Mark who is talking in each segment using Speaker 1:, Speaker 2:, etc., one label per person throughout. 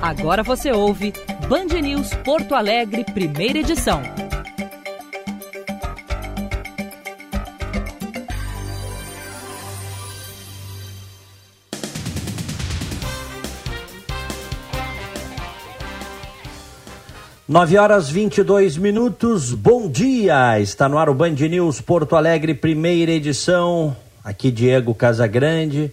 Speaker 1: Agora você ouve Band News Porto Alegre, primeira edição.
Speaker 2: Nove horas vinte e dois minutos, bom dia! Está no ar o Band News Porto Alegre, primeira edição. Aqui Diego Casagrande,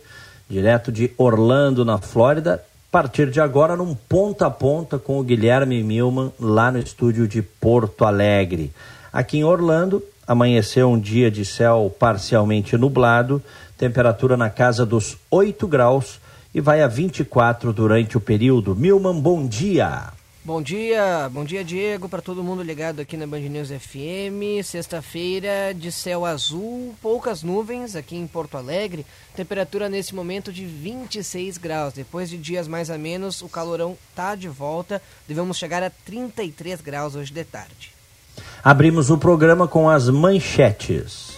Speaker 2: direto de Orlando, na Flórida. Partir de agora, num ponta a ponta com o Guilherme Milman, lá no estúdio de Porto Alegre. Aqui em Orlando, amanheceu um dia de céu parcialmente nublado, temperatura na casa dos 8 graus e vai a 24 durante o período. Milman, bom dia!
Speaker 3: Bom dia, bom dia Diego, para todo mundo ligado aqui na Band News FM. Sexta-feira de céu azul, poucas nuvens aqui em Porto Alegre. Temperatura nesse momento de 26 graus. Depois de dias mais a menos, o calorão tá de volta. Devemos chegar a 33 graus hoje de tarde.
Speaker 2: Abrimos o programa com as manchetes.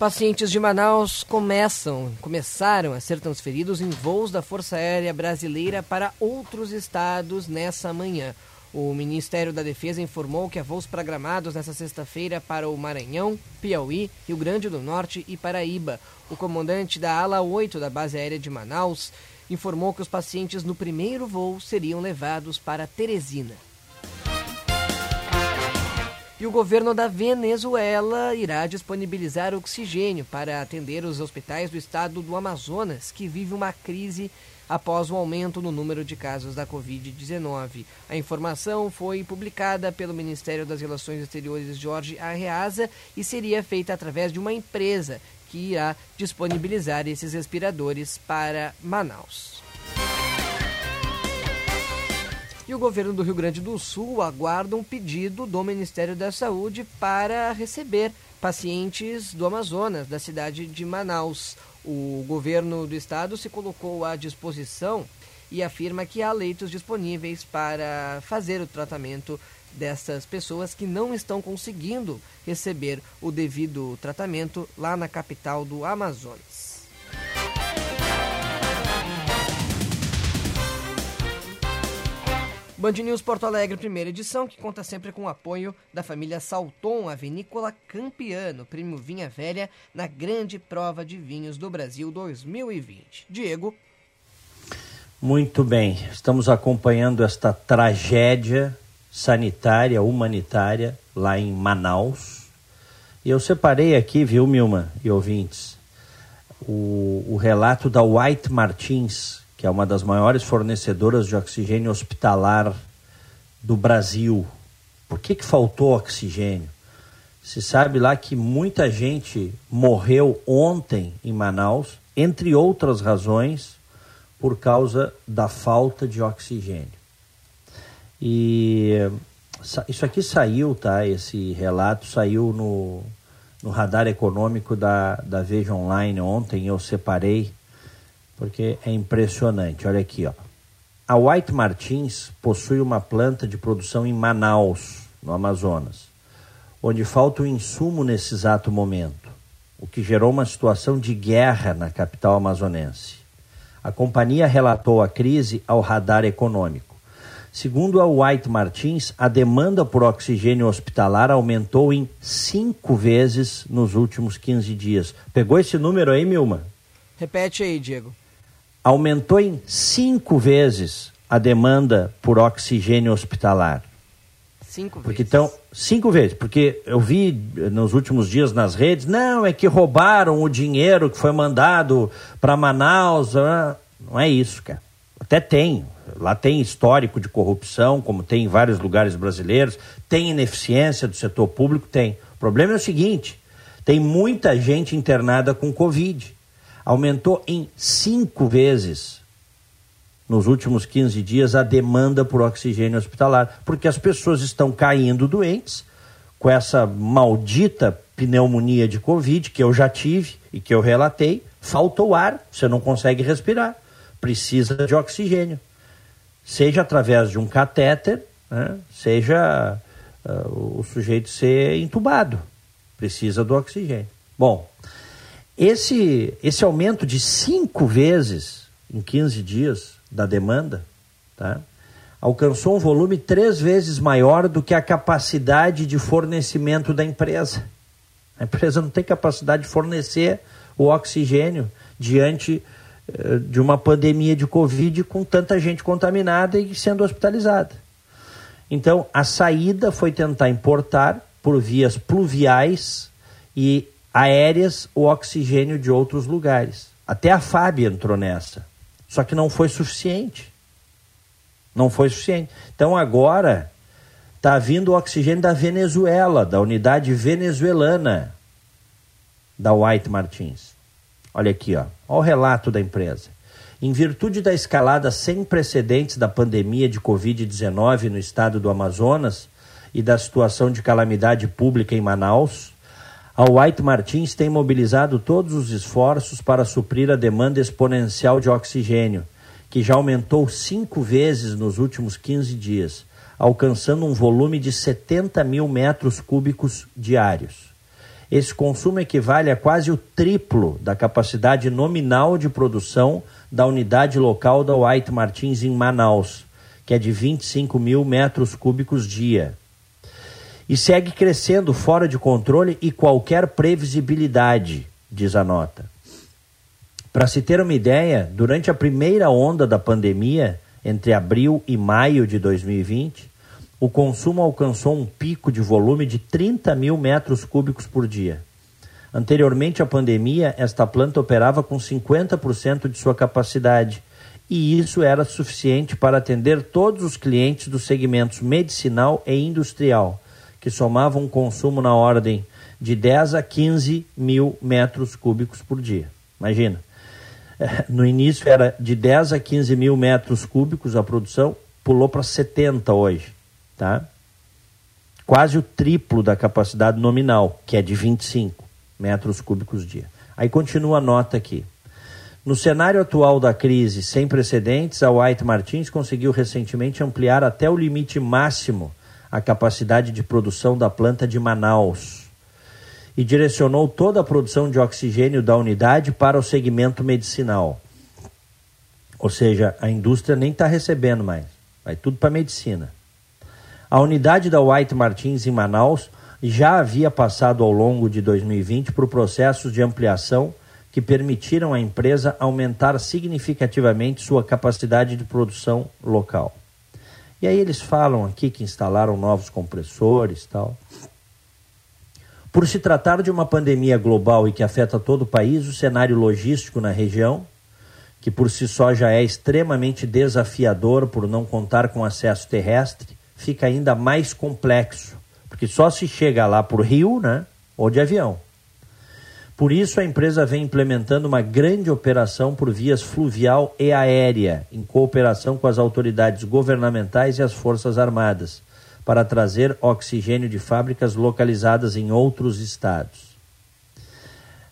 Speaker 3: Pacientes de Manaus começam, começaram a ser transferidos em voos da Força Aérea Brasileira para outros estados nessa manhã. O Ministério da Defesa informou que há voos programados nesta sexta-feira para o Maranhão, Piauí, Rio Grande do Norte e Paraíba. O comandante da ala 8 da Base Aérea de Manaus informou que os pacientes no primeiro voo seriam levados para Teresina. E o governo da Venezuela irá disponibilizar oxigênio para atender os hospitais do estado do Amazonas, que vive uma crise após o aumento no número de casos da Covid-19. A informação foi publicada pelo Ministério das Relações Exteriores Jorge Arreaza e seria feita através de uma empresa que irá disponibilizar esses respiradores para Manaus. E o governo do Rio Grande do Sul aguarda um pedido do Ministério da Saúde para receber pacientes do Amazonas, da cidade de Manaus. O governo do estado se colocou à disposição e afirma que há leitos disponíveis para fazer o tratamento dessas pessoas que não estão conseguindo receber o devido tratamento lá na capital do Amazonas. Band News Porto Alegre, primeira edição, que conta sempre com o apoio da família Salton, a vinícola Campiano, prêmio Vinha Velha, na grande prova de vinhos do Brasil 2020. Diego.
Speaker 2: Muito bem, estamos acompanhando esta tragédia sanitária, humanitária, lá em Manaus. E eu separei aqui, viu, Milma e ouvintes, o, o relato da White Martins, que é uma das maiores fornecedoras de oxigênio hospitalar do Brasil. Por que, que faltou oxigênio? Se sabe lá que muita gente morreu ontem em Manaus, entre outras razões, por causa da falta de oxigênio. E isso aqui saiu, tá? Esse relato saiu no, no radar econômico da, da Veja Online ontem, eu separei porque é impressionante. Olha aqui, ó. A White Martins possui uma planta de produção em Manaus, no Amazonas, onde falta o insumo nesse exato momento, o que gerou uma situação de guerra na capital amazonense. A companhia relatou a crise ao radar econômico. Segundo a White Martins, a demanda por oxigênio hospitalar aumentou em cinco vezes nos últimos 15 dias. Pegou esse número aí, Milma?
Speaker 3: Repete aí, Diego
Speaker 2: aumentou em cinco vezes a demanda por oxigênio hospitalar.
Speaker 3: Cinco
Speaker 2: porque
Speaker 3: vezes.
Speaker 2: Então, cinco vezes, porque eu vi nos últimos dias nas redes, não, é que roubaram o dinheiro que foi mandado para Manaus. Ah, não é isso, cara. Até tem. Lá tem histórico de corrupção, como tem em vários lugares brasileiros, tem ineficiência do setor público, tem. O problema é o seguinte: tem muita gente internada com Covid aumentou em cinco vezes nos últimos 15 dias a demanda por oxigênio hospitalar, porque as pessoas estão caindo doentes com essa maldita pneumonia de Covid que eu já tive e que eu relatei. Falta o ar, você não consegue respirar, precisa de oxigênio, seja através de um catéter, né, seja uh, o sujeito ser entubado, precisa do oxigênio. Bom, Esse, esse aumento de cinco vezes em 15 dias da demanda, tá? alcançou um volume três vezes maior do que a capacidade de fornecimento da empresa. A empresa não tem capacidade de fornecer o oxigênio diante eh, de uma pandemia de Covid com tanta gente contaminada e sendo hospitalizada. Então, a saída foi tentar importar por vias pluviais e aéreas o oxigênio de outros lugares. Até a FAB entrou nessa. Só que não foi suficiente. Não foi suficiente. Então agora está vindo o oxigênio da Venezuela, da unidade venezuelana da White Martins. Olha aqui, ó. Olha o relato da empresa. Em virtude da escalada sem precedentes da pandemia de Covid-19 no estado do Amazonas e da situação de calamidade pública em Manaus, a White Martins tem mobilizado todos os esforços para suprir a demanda exponencial de oxigênio, que já aumentou cinco vezes nos últimos 15 dias, alcançando um volume de 70 mil metros cúbicos diários. Esse consumo equivale a quase o triplo da capacidade nominal de produção da unidade local da White Martins em Manaus, que é de 25 mil metros cúbicos dia e segue crescendo fora de controle e qualquer previsibilidade, diz a nota. Para se ter uma ideia, durante a primeira onda da pandemia, entre abril e maio de 2020, o consumo alcançou um pico de volume de 30 mil metros cúbicos por dia. Anteriormente à pandemia, esta planta operava com 50% de sua capacidade, e isso era suficiente para atender todos os clientes dos segmentos medicinal e industrial, que somavam um consumo na ordem de 10 a 15 mil metros cúbicos por dia. Imagina. É, no início era de 10 a 15 mil metros cúbicos a produção, pulou para 70 hoje. Tá? Quase o triplo da capacidade nominal, que é de 25 metros cúbicos dia. Aí continua a nota aqui. No cenário atual da crise sem precedentes, a White Martins conseguiu recentemente ampliar até o limite máximo a capacidade de produção da planta de Manaus e direcionou toda a produção de oxigênio da unidade para o segmento medicinal. Ou seja, a indústria nem está recebendo mais, vai tudo para a medicina. A unidade da White Martins em Manaus já havia passado ao longo de 2020 por processos de ampliação que permitiram à empresa aumentar significativamente sua capacidade de produção local. E aí eles falam aqui que instalaram novos compressores tal. Por se tratar de uma pandemia global e que afeta todo o país, o cenário logístico na região, que por si só já é extremamente desafiador por não contar com acesso terrestre, fica ainda mais complexo, porque só se chega lá por rio, né, ou de avião. Por isso, a empresa vem implementando uma grande operação por vias fluvial e aérea, em cooperação com as autoridades governamentais e as Forças Armadas, para trazer oxigênio de fábricas localizadas em outros estados.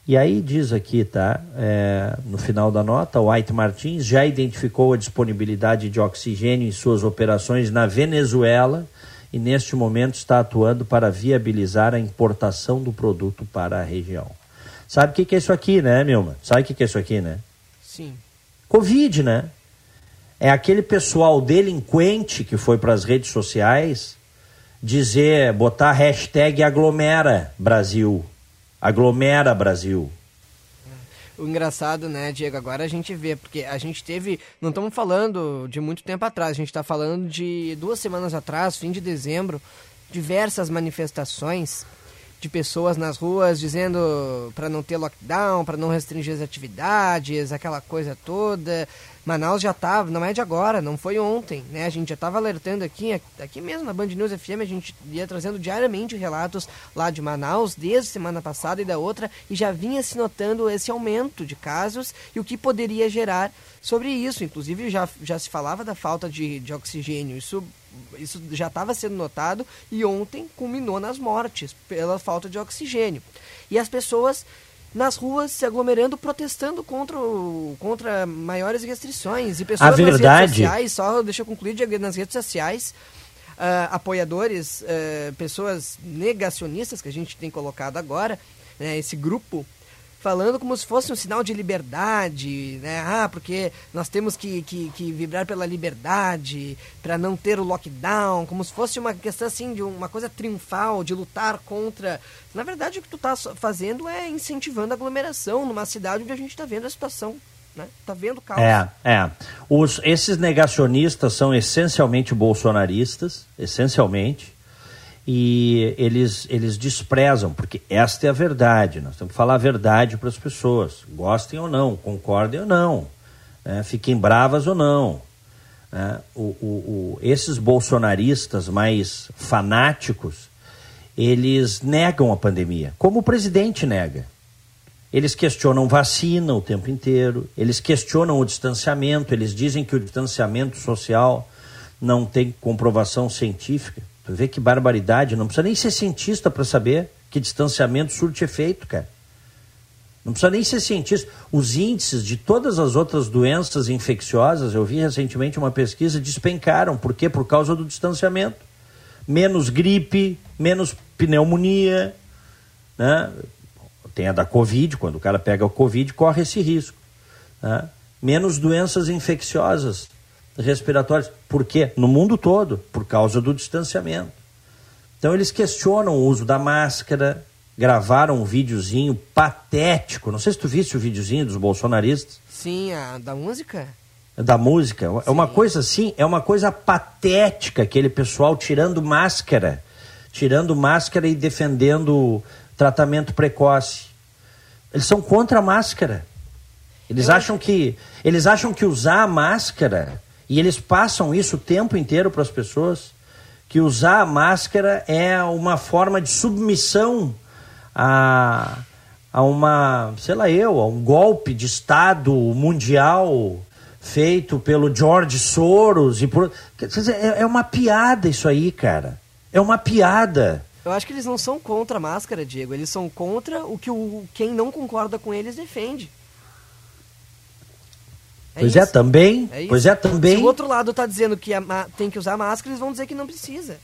Speaker 2: E aí diz aqui, tá? É, no final da nota, o White Martins já identificou a disponibilidade de oxigênio em suas operações na Venezuela e neste momento está atuando para viabilizar a importação do produto para a região. Sabe o que, que é isso aqui, né, Milma? Sabe o que, que é isso aqui, né?
Speaker 3: Sim.
Speaker 2: Covid, né? É aquele pessoal delinquente que foi para as redes sociais dizer, botar hashtag aglomera Brasil. Aglomera Brasil.
Speaker 3: O engraçado, né, Diego, agora a gente vê, porque a gente teve, não estamos falando de muito tempo atrás, a gente está falando de duas semanas atrás, fim de dezembro, diversas manifestações de pessoas nas ruas dizendo para não ter lockdown, para não restringir as atividades, aquela coisa toda. Manaus já estava, não é de agora, não foi ontem, né? A gente já estava alertando aqui, aqui mesmo na Band News FM, a gente ia trazendo diariamente relatos lá de Manaus, desde semana passada e da outra, e já vinha se notando esse aumento de casos e o que poderia gerar sobre isso. Inclusive, já, já se falava da falta de, de oxigênio. Isso isso já estava sendo notado e ontem culminou nas mortes pela falta de oxigênio. E as pessoas nas ruas se aglomerando, protestando contra, o, contra maiores restrições. E pessoas
Speaker 2: a verdade... nas redes
Speaker 3: sociais, só deixa eu concluir, nas redes sociais, uh, apoiadores, uh, pessoas negacionistas que a gente tem colocado agora, né, esse grupo falando como se fosse um sinal de liberdade, né? Ah, porque nós temos que, que, que vibrar pela liberdade para não ter o lockdown, como se fosse uma questão assim de uma coisa triunfal, de lutar contra. Na verdade, o que tu está fazendo é incentivando a aglomeração numa cidade onde a gente está vendo a situação né? Tá vendo caos.
Speaker 2: É, é. Os, esses negacionistas são essencialmente bolsonaristas, essencialmente, e eles, eles desprezam, porque esta é a verdade. Nós temos que falar a verdade para as pessoas, gostem ou não, concordem ou não, né? fiquem bravas ou não. Né? O, o, o, esses bolsonaristas mais fanáticos, eles negam a pandemia, como o presidente nega. Eles questionam vacina o tempo inteiro, eles questionam o distanciamento, eles dizem que o distanciamento social não tem comprovação científica. Vê que barbaridade, não precisa nem ser cientista para saber que distanciamento surte efeito, cara. Não precisa nem ser cientista. Os índices de todas as outras doenças infecciosas, eu vi recentemente uma pesquisa, despencaram. Por quê? Por causa do distanciamento. Menos gripe, menos pneumonia, né? tem a da Covid, quando o cara pega o Covid, corre esse risco. Né? Menos doenças infecciosas respiratórias. Por quê? No mundo todo, por causa do distanciamento. Então eles questionam o uso da máscara, gravaram um videozinho patético. Não sei se tu viste o videozinho dos bolsonaristas.
Speaker 3: Sim, a da música?
Speaker 2: Da música. É uma coisa assim, é uma coisa patética aquele pessoal tirando máscara. Tirando máscara e defendendo tratamento precoce. Eles são contra a máscara. Eles Eu acham acho... que eles acham que usar a máscara e eles passam isso o tempo inteiro para as pessoas que usar a máscara é uma forma de submissão a, a uma, sei lá eu, a um golpe de Estado mundial feito pelo George Soros e por dizer, é, é uma piada isso aí, cara. É uma piada.
Speaker 3: Eu acho que eles não são contra a máscara, Diego. Eles são contra o que o, quem não concorda com eles defende.
Speaker 2: É pois é, isso. é, também. É pois é, também.
Speaker 3: Se o outro lado está dizendo que tem que usar máscara, eles vão dizer que não precisa.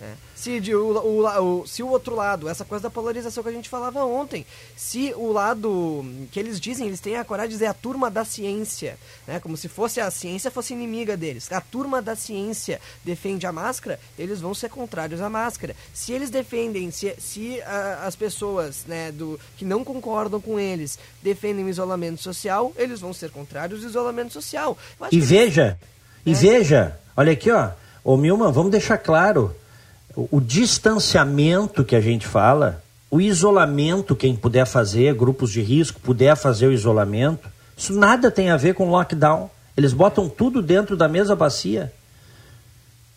Speaker 3: É. Se, de, o, o, o, se o outro lado, essa coisa da polarização que a gente falava ontem, se o lado que eles dizem, eles têm a coragem de dizer a turma da ciência, né, como se fosse a ciência fosse inimiga deles. A turma da ciência defende a máscara, eles vão ser contrários à máscara. Se eles defendem, se, se a, as pessoas né, do, que não concordam com eles defendem o isolamento social, eles vão ser contrários ao isolamento social.
Speaker 2: E veja, e né? veja, olha aqui, ó, ô Milman, vamos deixar claro o, distanciamento que a gente fala, o isolamento, quem puder fazer, grupos de risco, puder fazer o isolamento, isso nada tem a ver com lockdown. Eles botam tudo dentro da mesma bacia.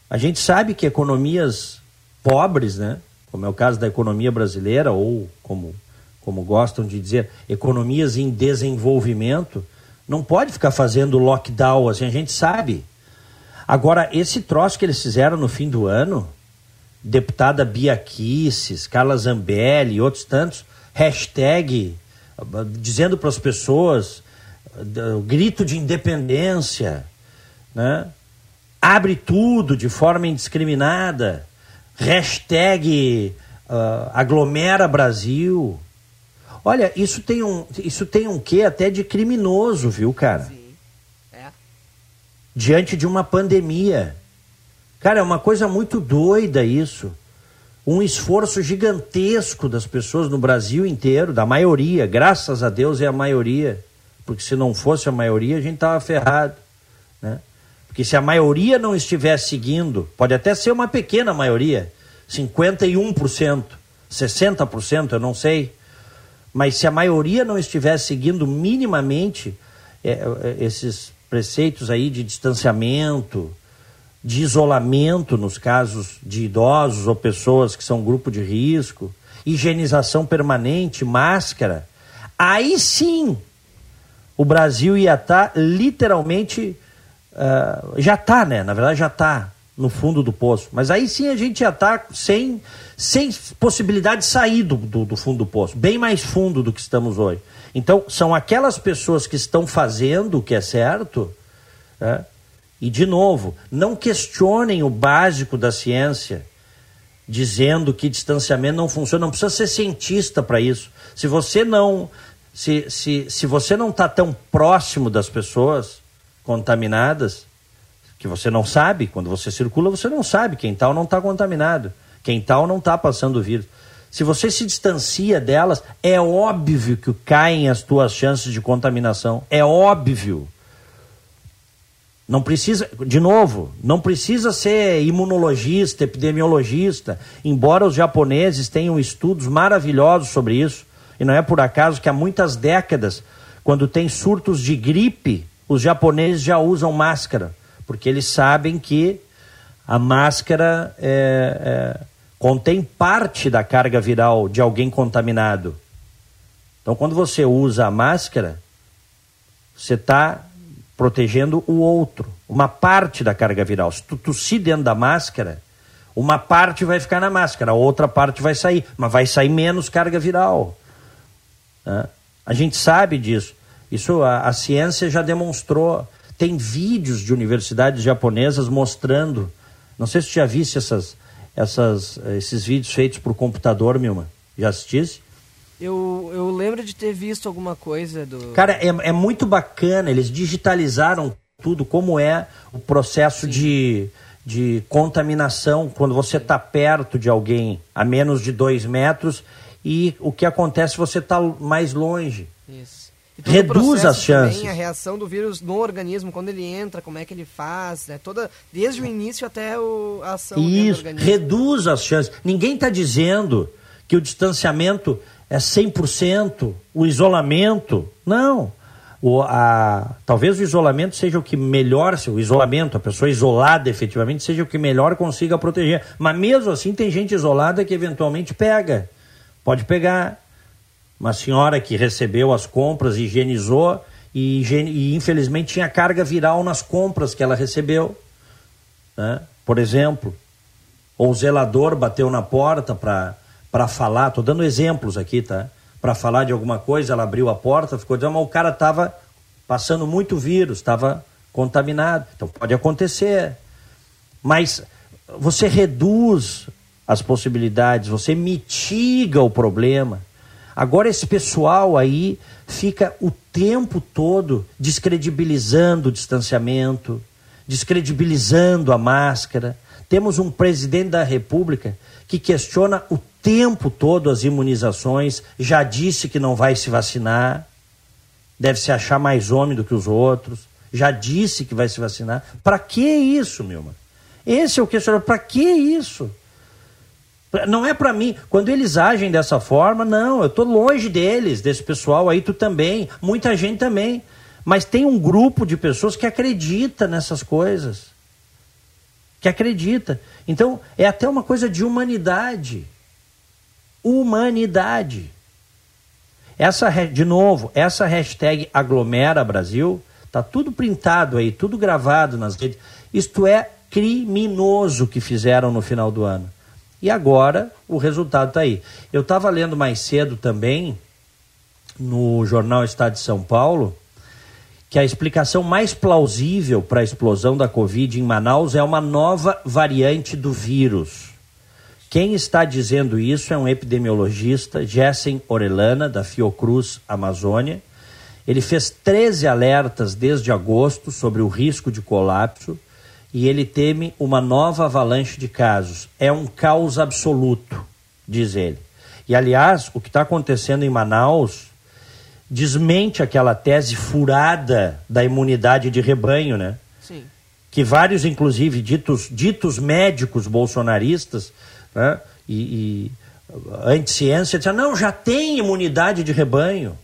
Speaker 2: A gente sabe que economias pobres, né, como é o caso da economia brasileira, ou como, como gostam de dizer, economias em desenvolvimento, não pode ficar fazendo lockdown, assim, a gente sabe. Agora, esse troço que eles fizeram no fim do ano, deputada Bia Kisses, Carla Zambelli e outros tantos, hashtag dizendo para as pessoas o grito de independência, né? abre tudo de forma indiscriminada, hashtag uh, aglomera Brasil. Olha, isso tem um, isso tem um quê até de criminoso, viu, cara? Sim. É. Diante de uma pandemia. Cara, é uma coisa muito doida isso. Um esforço gigantesco das pessoas no Brasil inteiro, da maioria, graças a Deus é a maioria, porque se não fosse a maioria a gente estava ferrado. Né? Porque se a maioria não estivesse seguindo, pode até ser uma pequena maioria, 51%, 60%, eu não sei, mas se a maioria não estivesse seguindo minimamente é, é, esses preceitos aí de distanciamento, de isolamento nos casos de idosos ou pessoas que são grupo de risco, higienização permanente, máscara, aí sim o Brasil ia estar tá literalmente. Uh, já está, né? Na verdade, já está no fundo do poço. Mas aí sim a gente já está sem, sem possibilidade de sair do, do, do, fundo do poço, bem mais fundo do que estamos hoje. Então, são aquelas pessoas que estão fazendo o que é certo. Né? E, de novo, não questionem o básico da ciência, dizendo que distanciamento não funciona. Não precisa ser cientista para isso. Se você não se, se, se você não está tão próximo das pessoas contaminadas, que você não sabe, quando você circula, você não sabe quem está ou não está contaminado, quem está ou não está passando o vírus. Se você se distancia delas, é óbvio que caem as tuas chances de contaminação. É óbvio. Não precisa, de novo, não precisa ser imunologista, epidemiologista, embora os japoneses tenham estudos maravilhosos sobre isso. E não é por acaso que há muitas décadas, quando tem surtos de gripe, os japoneses já usam máscara, porque eles sabem que a máscara é, é contém parte da carga viral de alguém contaminado. Então, quando você usa a máscara, você está protegendo o outro, uma parte da carga viral. Se tu tossir dentro da máscara, uma parte vai ficar na máscara, a outra parte vai sair, mas vai sair menos carga viral. Né? A gente sabe disso. Isso a, a ciência já demonstrou. Tem vídeos de universidades japonesas mostrando. Não sei se tu já viste essas, essas, esses vídeos feitos por computador, Milma. Já assistisse?
Speaker 3: Eu, eu lembro de ter visto alguma coisa do.
Speaker 2: Cara, é, é muito bacana. Eles digitalizaram tudo, como é o processo de, de contaminação quando você está perto de alguém a menos de dois metros e o que acontece se você está mais longe.
Speaker 3: Isso
Speaker 2: reduz as chances. Também,
Speaker 3: a reação do vírus no organismo, quando ele entra, como é que ele faz, né? Toda, desde o início até o, a ação
Speaker 2: Isso, reduz as chances. Ninguém está dizendo que o distanciamento é 100%, o isolamento. Não. O, a, talvez o isolamento seja o que melhor, o isolamento, a pessoa isolada efetivamente, seja o que melhor consiga proteger. Mas mesmo assim tem gente isolada que eventualmente pega. Pode pegar uma senhora que recebeu as compras, higienizou e, e infelizmente tinha carga viral nas compras que ela recebeu. Né? Por exemplo, ou o zelador bateu na porta para falar, estou dando exemplos aqui, tá? Para falar de alguma coisa, ela abriu a porta, ficou dizendo, mas o cara estava passando muito vírus, estava contaminado. Então pode acontecer. Mas você reduz as possibilidades, você mitiga o problema. Agora esse pessoal aí fica o tempo todo descredibilizando o distanciamento, descredibilizando a máscara. Temos um presidente da República que questiona o tempo todo as imunizações, já disse que não vai se vacinar, deve se achar mais homem do que os outros, já disse que vai se vacinar. Para que isso, Milma? Esse é o questionamento. Para que isso? Não é para mim. Quando eles agem dessa forma, não, eu estou longe deles, desse pessoal aí, tu também, muita gente também. Mas tem um grupo de pessoas que acredita nessas coisas. Que acredita. Então, é até uma coisa de humanidade. Humanidade. Essa, de novo, essa hashtag aglomera Brasil, tá tudo printado aí, tudo gravado nas redes. Isto é criminoso que fizeram no final do ano. E agora o resultado está aí. Eu estava lendo mais cedo também no jornal Estado de São Paulo que a explicação mais plausível para a explosão da Covid em Manaus é uma nova variante do vírus. Quem está dizendo isso é um epidemiologista, Jessen Orelana, da Fiocruz Amazônia. Ele fez 13 alertas desde agosto sobre o risco de colapso e ele teme uma nova avalanche de casos. É um caos absoluto, diz ele. E, aliás, o que está acontecendo em Manaus desmente aquela tese furada da imunidade de rebanho, né?
Speaker 3: Sim.
Speaker 2: Que vários, inclusive, ditos, ditos médicos bolsonaristas né? e, e anti-ciência disseram, não, já tem imunidade de rebanho.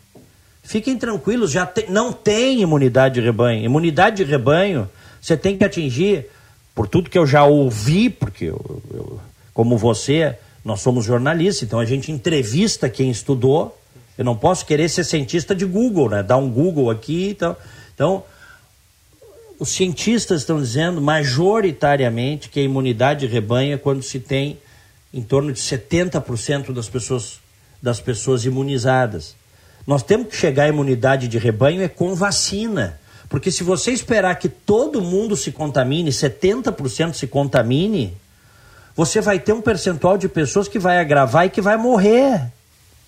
Speaker 2: Fiquem tranquilos, já te, não tem imunidade de rebanho. Imunidade de rebanho você tem que atingir, por tudo que eu já ouvi, porque eu, eu, como você, nós somos jornalistas, então a gente entrevista quem estudou. Eu não posso querer ser cientista de Google, né? Dar um Google aqui. Então, então os cientistas estão dizendo majoritariamente que a imunidade de rebanho é quando se tem em torno de 70% das pessoas, das pessoas imunizadas. Nós temos que chegar à imunidade de rebanho é com vacina. Porque se você esperar que todo mundo se contamine, 70% se contamine, você vai ter um percentual de pessoas que vai agravar e que vai morrer.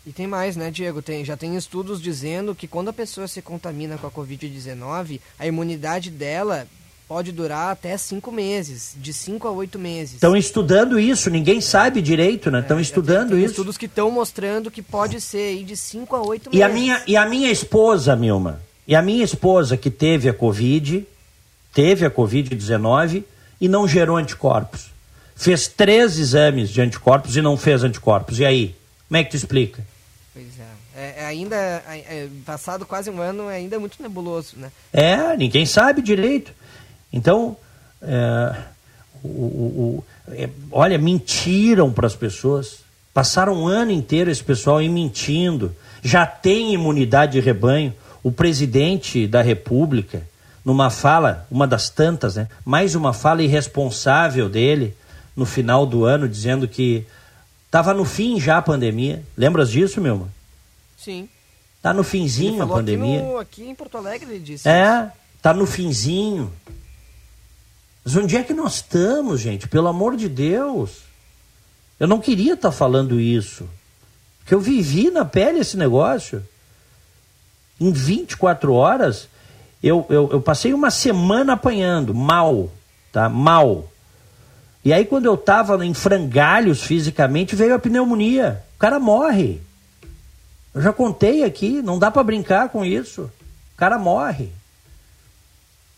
Speaker 3: E tem mais, né, Diego? Tem, já tem estudos dizendo que quando a pessoa se contamina com a Covid-19, a imunidade dela pode durar até cinco meses, de cinco a oito meses.
Speaker 2: Estão estudando isso, ninguém sabe direito, né? Estão é, estudando tem, tem
Speaker 3: isso. estudos que estão mostrando que pode ser aí de cinco a oito
Speaker 2: meses. E a minha, e a minha esposa, Milma, e a minha esposa que teve a Covid, teve a Covid-19 e não gerou anticorpos. Fez três exames de anticorpos e não fez anticorpos. E aí? Como é que tu explica?
Speaker 3: É. é, é ainda, é, é, passado quase um ano, é ainda muito nebuloso, né?
Speaker 2: É, ninguém sabe direito. Então, é, o, o, é, olha, mentiram para as pessoas. Passaram um ano inteiro esse pessoal aí mentindo. Já tem imunidade de rebanho. O presidente da República, numa fala, uma das tantas, né? Mais uma fala irresponsável dele no final do ano, dizendo que Tava no fim já a pandemia. Lembras disso, meu?
Speaker 3: Sim.
Speaker 2: Tá no finzinho a pandemia.
Speaker 3: Aqui, no, aqui, em Porto Alegre ele disse.
Speaker 2: É, tá no finzinho. Mas onde é que nós estamos, gente? Pelo amor de Deus. Eu não queria estar tá falando isso. Porque eu vivi na pele esse negócio. Em 24 horas, eu, eu, eu passei uma semana apanhando, mal, tá? Mal. E aí, quando eu estava em frangalhos fisicamente, veio a pneumonia. O cara morre. Eu já contei aqui, não dá para brincar com isso. O cara morre.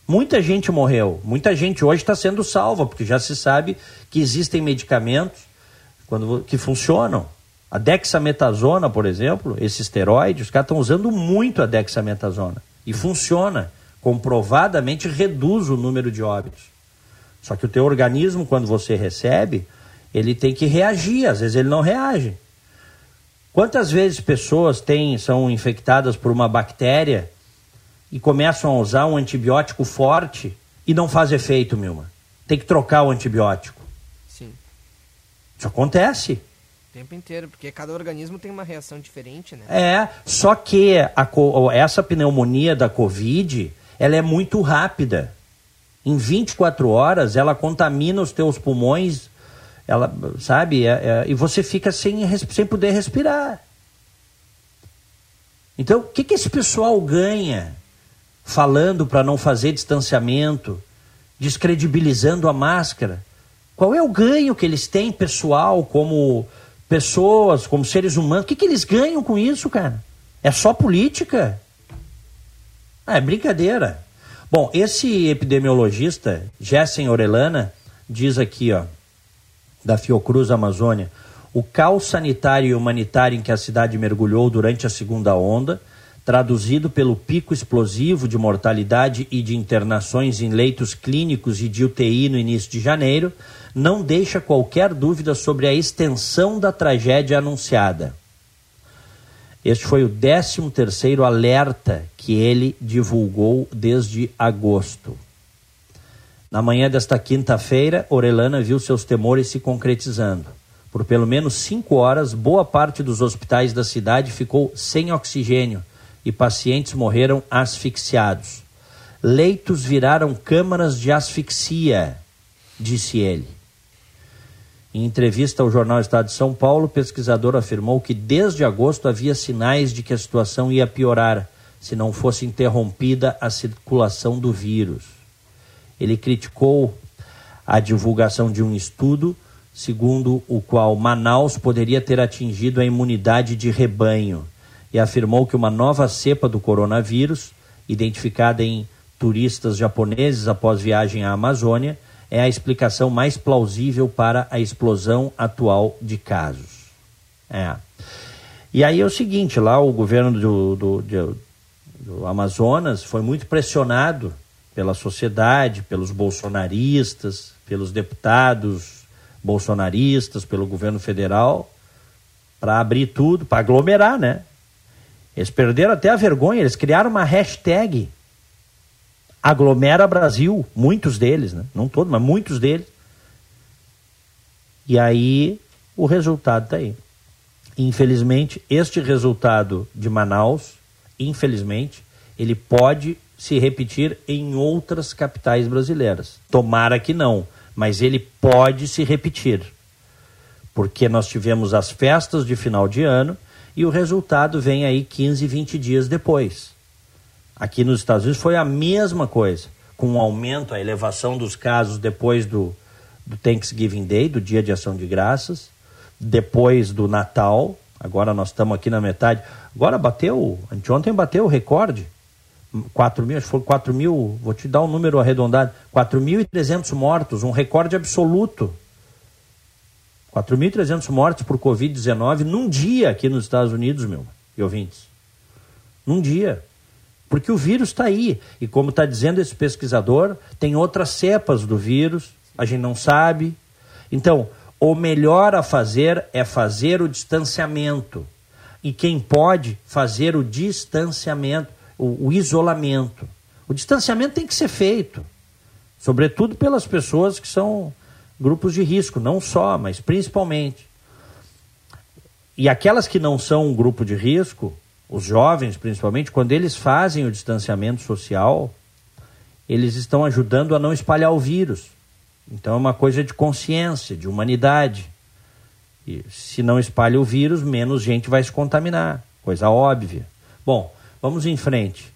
Speaker 2: Muita gente morreu. Muita gente hoje está sendo salva, porque já se sabe que existem medicamentos quando, que funcionam. A dexametasona, por exemplo, esse esteroide, os caras estão usando muito a dexametasona. E funciona. Comprovadamente reduz o número de óbitos. Só que o teu organismo, quando você recebe, ele tem que reagir, às vezes ele não reage. Quantas vezes pessoas têm, são infectadas por uma bactéria e começam a usar um antibiótico forte e não faz efeito, Milma? Tem que trocar o antibiótico.
Speaker 3: Sim.
Speaker 2: Isso acontece.
Speaker 3: O tempo inteiro, porque cada organismo tem uma reação diferente, né?
Speaker 2: É, só que a, essa pneumonia da Covid, ela é muito rápida em 24 horas ela contamina os teus pulmões, ela, sabe? É, é, e você fica sem, sem poder respirar. Então, o que, que esse pessoal ganha falando para não fazer distanciamento, descredibilizando a máscara? Qual é o ganho que eles têm pessoal, como pessoas, como seres humanos? O que, que eles ganham com isso, cara? É só política? Ah, é brincadeira. Bom, esse epidemiologista, Jessen Orelana, diz aqui, ó, da Fiocruz Amazônia, o caos sanitário e humanitário em que a cidade mergulhou durante a segunda onda, traduzido pelo pico explosivo de mortalidade e de internações em leitos clínicos e de UTI no início de janeiro, não deixa qualquer dúvida sobre a extensão da tragédia anunciada. Este foi o 13 terceiro alerta que ele divulgou desde agosto. Na manhã desta quinta-feira, Orelana viu seus temores se concretizando. Por pelo menos cinco horas, boa parte dos hospitais da cidade ficou sem oxigênio e pacientes morreram asfixiados. Leitos viraram câmaras de asfixia, disse ele. Em entrevista ao jornal Estado de São Paulo, o pesquisador afirmou que desde agosto havia sinais de que a situação ia piorar se não fosse interrompida a circulação do vírus. Ele criticou a divulgação de um estudo segundo o qual Manaus poderia ter atingido a imunidade de rebanho e afirmou que uma nova cepa do coronavírus, identificada em turistas japoneses após viagem à Amazônia, é a explicação mais plausível para a explosão atual de casos. É. E aí é o seguinte, lá o governo do, do, do, do Amazonas foi muito pressionado pela sociedade, pelos bolsonaristas, pelos deputados bolsonaristas, pelo governo federal, para abrir tudo, para aglomerar, né? Eles perderam até a vergonha, eles criaram uma hashtag aglomera Brasil, muitos deles, né? não todos, mas muitos deles. E aí o resultado está aí. Infelizmente, este resultado de Manaus, infelizmente, ele pode se repetir em outras capitais brasileiras. Tomara que não, mas ele pode se repetir. Porque nós tivemos as festas de final de ano e o resultado vem aí 15, 20 dias depois. Aqui nos Estados Unidos foi a mesma coisa, com o aumento, a elevação dos casos depois do, do Thanksgiving Day, do Dia de Ação de Graças, depois do Natal, agora nós estamos aqui na metade. Agora bateu, anteontem bateu o recorde. 4 mil, acho que foi 4 mil, vou te dar um número arredondado, 4.300 mortos, um recorde absoluto. 4.300 mortos por Covid-19 num dia aqui nos Estados Unidos, meu, e ouvintes. Num dia. Porque o vírus está aí. E como está dizendo esse pesquisador, tem outras cepas do vírus, a gente não sabe. Então, o melhor a fazer é fazer o distanciamento. E quem pode fazer o distanciamento, o, o isolamento. O distanciamento tem que ser feito, sobretudo pelas pessoas que são grupos de risco, não só, mas principalmente. E aquelas que não são um grupo de risco, os jovens principalmente, quando eles fazem o distanciamento social, eles estão ajudando a não espalhar o vírus. Então é uma coisa de consciência, de humanidade. E se não espalha o vírus, menos gente vai se contaminar. Coisa óbvia. Bom, vamos em frente.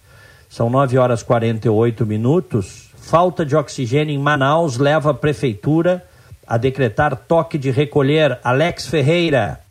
Speaker 2: São 9 horas e 48 minutos. Falta de oxigênio em Manaus leva a prefeitura a decretar toque de recolher. Alex Ferreira.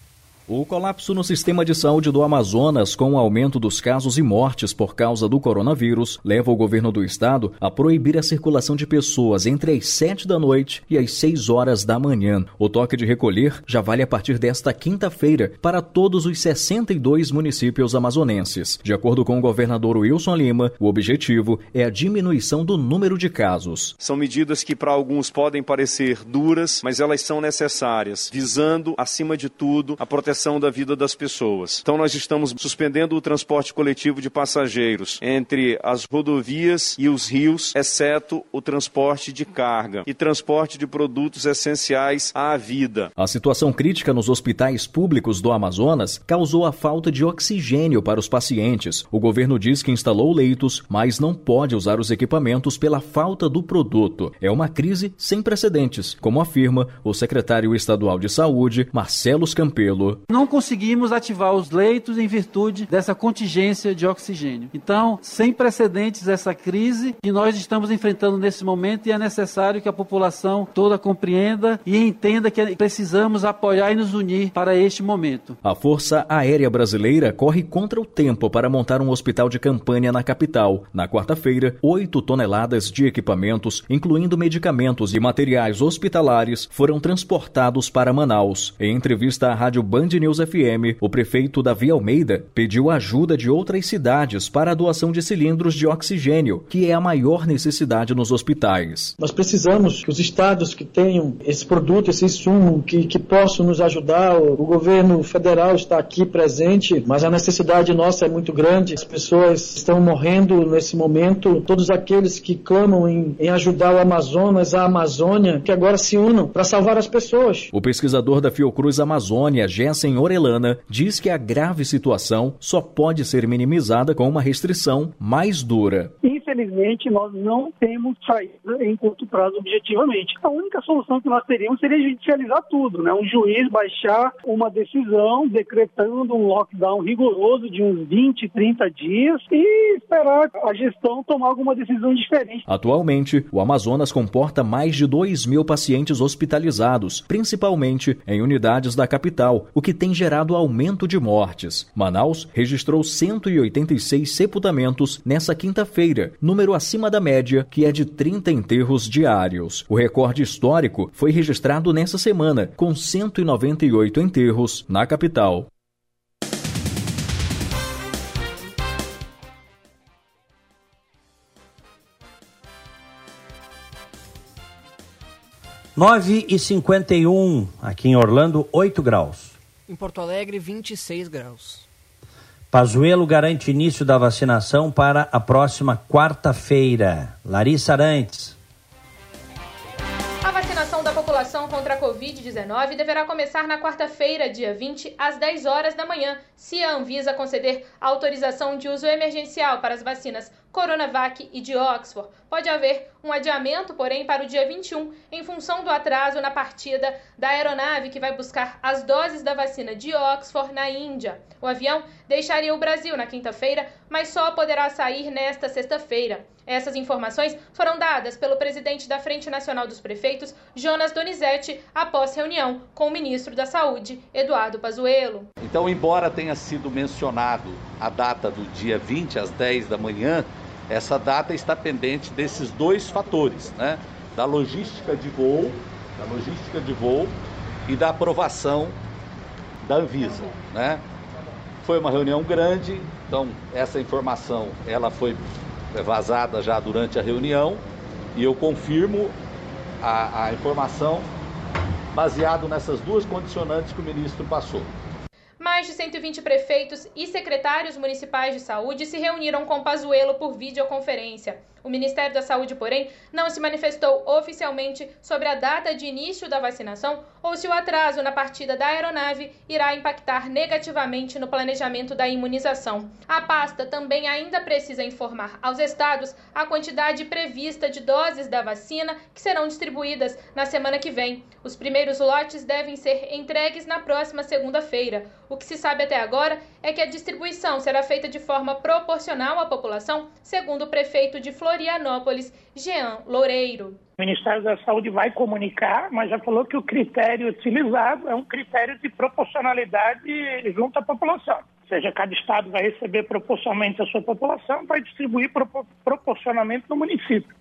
Speaker 4: O colapso no sistema de saúde do Amazonas, com o aumento dos casos e mortes por causa do coronavírus, leva o governo do estado a proibir a circulação de pessoas entre as 7 da noite e as 6 horas da manhã. O toque de recolher já vale a partir desta quinta-feira para todos os 62 municípios amazonenses. De acordo com o governador Wilson Lima, o objetivo é a diminuição do número de casos.
Speaker 5: São medidas que para alguns podem parecer duras, mas elas são necessárias, visando, acima de tudo, a proteção proteção da vida das pessoas. Então nós estamos suspendendo o transporte coletivo de passageiros entre as rodovias e os rios, exceto o transporte de carga e transporte de produtos essenciais à vida.
Speaker 4: A situação crítica nos hospitais públicos do Amazonas causou a falta de oxigênio para os pacientes. O governo diz que instalou leitos, mas não pode usar os equipamentos pela falta do produto. É uma crise sem precedentes, como afirma o secretário estadual de Saúde, Marcelo Campelo
Speaker 6: não conseguimos ativar os leitos em virtude dessa contingência de oxigênio. Então, sem precedentes essa crise que nós estamos enfrentando nesse momento e é necessário que a população toda compreenda e entenda que precisamos apoiar e nos unir para este momento.
Speaker 4: A Força Aérea Brasileira corre contra o tempo para montar um hospital de campanha na capital. Na quarta-feira, 8 toneladas de equipamentos, incluindo medicamentos e materiais hospitalares, foram transportados para Manaus. Em entrevista à Rádio Band News FM, o prefeito Davi Almeida pediu ajuda de outras cidades para a doação de cilindros de oxigênio, que é a maior necessidade nos hospitais.
Speaker 7: Nós precisamos que os estados que tenham esse produto, esse insumo, que, que possam nos ajudar. O, o governo federal está aqui presente, mas a necessidade nossa é muito grande. As pessoas estão morrendo nesse momento. Todos aqueles que clamam em, em ajudar o Amazonas, a Amazônia, que agora se unam para salvar as pessoas.
Speaker 4: O pesquisador da Fiocruz Amazônia, Jens em Orelana, diz que a grave situação só pode ser minimizada com uma restrição mais dura.
Speaker 8: Infelizmente, nós não temos saída em curto prazo objetivamente. A única solução que nós teríamos seria judicializar tudo, né? Um juiz baixar uma decisão decretando um lockdown rigoroso de uns 20, 30 dias e esperar a gestão tomar alguma decisão diferente.
Speaker 4: Atualmente, o Amazonas comporta mais de 2 mil pacientes hospitalizados, principalmente em unidades da capital, o que que tem gerado aumento de mortes. Manaus registrou 186 sepultamentos nessa quinta-feira, número acima da média, que é de 30 enterros diários. O recorde histórico foi registrado nessa semana, com 198 enterros na capital.
Speaker 2: Nove e cinquenta e um aqui em Orlando, 8 graus.
Speaker 3: Em Porto Alegre, 26 graus.
Speaker 2: Pazuello garante início da vacinação para a próxima quarta-feira. Larissa Arantes.
Speaker 9: A vacinação da população contra a Covid-19 deverá começar na quarta-feira, dia 20, às 10 horas da manhã, se a Anvisa conceder autorização de uso emergencial para as vacinas Coronavac e de Oxford. Pode haver um adiamento, porém, para o dia 21, em função do atraso na partida da aeronave que vai buscar as doses da vacina de Oxford na Índia. O avião deixaria o Brasil na quinta-feira, mas só poderá sair nesta sexta-feira. Essas informações foram dadas pelo presidente da Frente Nacional dos Prefeitos, Jonas Donizete, após reunião com o ministro da Saúde, Eduardo Pazuello.
Speaker 10: Então, embora tenha sido mencionado a data do dia 20 às 10 da manhã, essa data está pendente desses dois fatores, né? Da logística de voo, da logística de voo e da aprovação da Anvisa, né? Foi uma reunião grande, então essa informação ela foi vazada já durante a reunião e eu confirmo a, a informação baseado nessas duas condicionantes que o ministro passou.
Speaker 9: Mais de 120 prefeitos e secretários municipais de saúde se reuniram com Pazuello por videoconferência. O Ministério da Saúde, porém, não se manifestou oficialmente sobre a data de início da vacinação ou se o atraso na partida da aeronave irá impactar negativamente no planejamento da imunização. A pasta também ainda precisa informar aos estados a quantidade prevista de doses da vacina que serão distribuídas na semana que vem. Os primeiros lotes devem ser entregues na próxima segunda-feira. O que se sabe até agora é que a distribuição será feita de forma proporcional à população, segundo o prefeito de Florianópolis, Jean Loureiro.
Speaker 11: O Ministério da Saúde vai comunicar, mas já falou que o critério utilizado é um critério de proporcionalidade junto à população. Ou seja, cada estado vai receber proporcionalmente a sua população, vai distribuir proporcionalmente no município.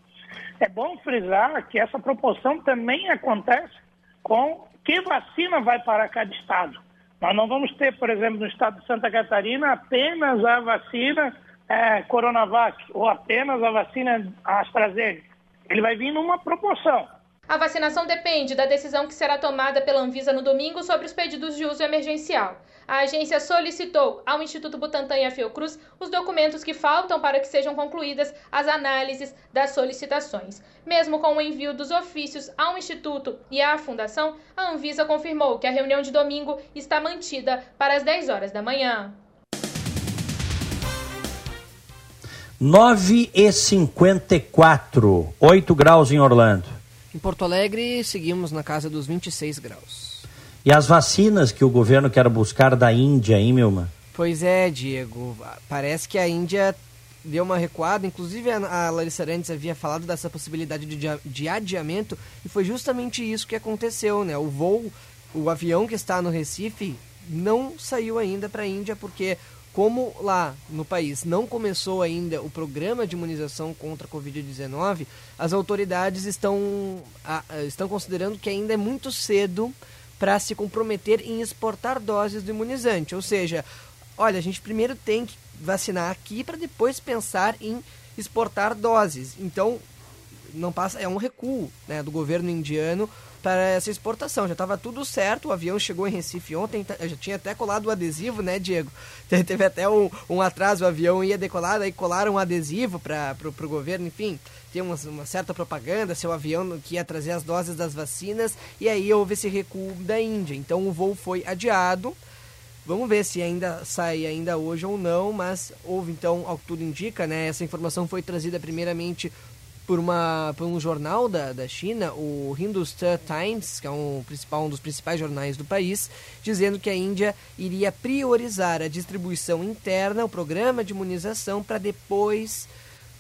Speaker 11: É bom frisar que essa proporção também acontece com que vacina vai para cada estado. Nós não vamos ter, por exemplo, no estado de Santa Catarina, apenas a vacina é, Coronavac ou apenas a vacina AstraZeneca. Ele vai vir numa proporção.
Speaker 9: A vacinação depende da decisão que será tomada pela Anvisa no domingo sobre os pedidos de uso emergencial. A agência solicitou ao Instituto Butantan e à Fiocruz os documentos que faltam para que sejam concluídas as análises das solicitações. Mesmo com o envio dos ofícios ao Instituto e à Fundação, a Anvisa confirmou que a reunião de domingo está mantida para as 10 horas da manhã.
Speaker 2: 9 e 54, 8 graus em Orlando.
Speaker 3: Em Porto Alegre, seguimos na casa dos 26 graus.
Speaker 2: E as vacinas que o governo quer buscar da Índia, hein, Milma?
Speaker 3: Pois é, Diego. Parece que a Índia deu uma recuada. Inclusive, a Larissa Arantes havia falado dessa possibilidade de, de adiamento e foi justamente isso que aconteceu, né? O voo, o avião que está no Recife não saiu ainda para a Índia porque como lá no país não começou ainda o programa de imunização contra a Covid-19, as autoridades estão, estão considerando que ainda é muito cedo para se comprometer em exportar doses do imunizante. Ou seja, olha, a gente primeiro tem que vacinar aqui para depois pensar em exportar doses. Então, não passa, é um recuo né, do governo indiano para essa exportação. Já estava tudo certo, o avião chegou em Recife ontem, tá, já tinha até colado o adesivo, né, Diego? Teve até um, um atraso, o avião ia decolar, aí colaram um adesivo para o governo, enfim ter uma, uma, certa propaganda, seu avião que ia trazer as doses das vacinas, e aí houve esse recuo da Índia. Então o voo foi adiado. Vamos ver se ainda sai ainda hoje ou não, mas houve então, ao que tudo indica, né? Essa informação foi trazida primeiramente por, uma, por um jornal da, da China, o Hindustan Times, que é um, principal, um dos principais jornais do país, dizendo que a Índia iria priorizar a distribuição interna, o programa de imunização, para depois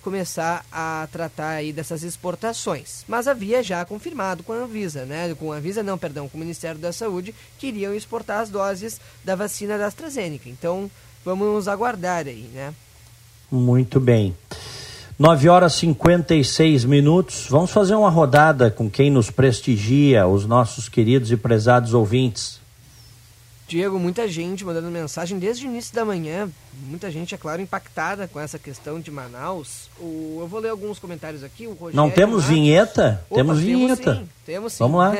Speaker 3: começar a tratar aí dessas exportações. Mas havia já confirmado com a Anvisa, né? Com a Anvisa não, perdão, com o Ministério da Saúde, que iriam exportar as doses da vacina da AstraZeneca. Então, vamos aguardar aí, né?
Speaker 2: Muito bem. 9 horas e 56 minutos. Vamos fazer uma rodada com quem nos prestigia, os nossos queridos e prezados ouvintes.
Speaker 3: Diego, muita gente mandando mensagem desde o início da manhã. Muita gente, é claro, impactada com essa questão de Manaus. O, eu vou ler alguns comentários aqui.
Speaker 2: Não temos Marcos... vinheta?
Speaker 3: Opa,
Speaker 2: temos vinheta.
Speaker 3: Temos sim, temos sim.
Speaker 2: Vamos lá.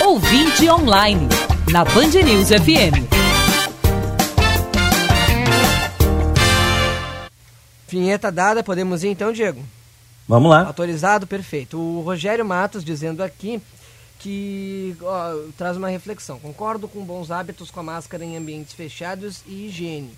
Speaker 1: Ouvinte online, na Band News FM.
Speaker 3: Vinheta dada, podemos ir então, Diego?
Speaker 2: Vamos lá.
Speaker 3: Autorizado, perfeito. O Rogério Matos dizendo aqui que ó, traz uma reflexão. Concordo com bons hábitos com a máscara em ambientes fechados e higiene.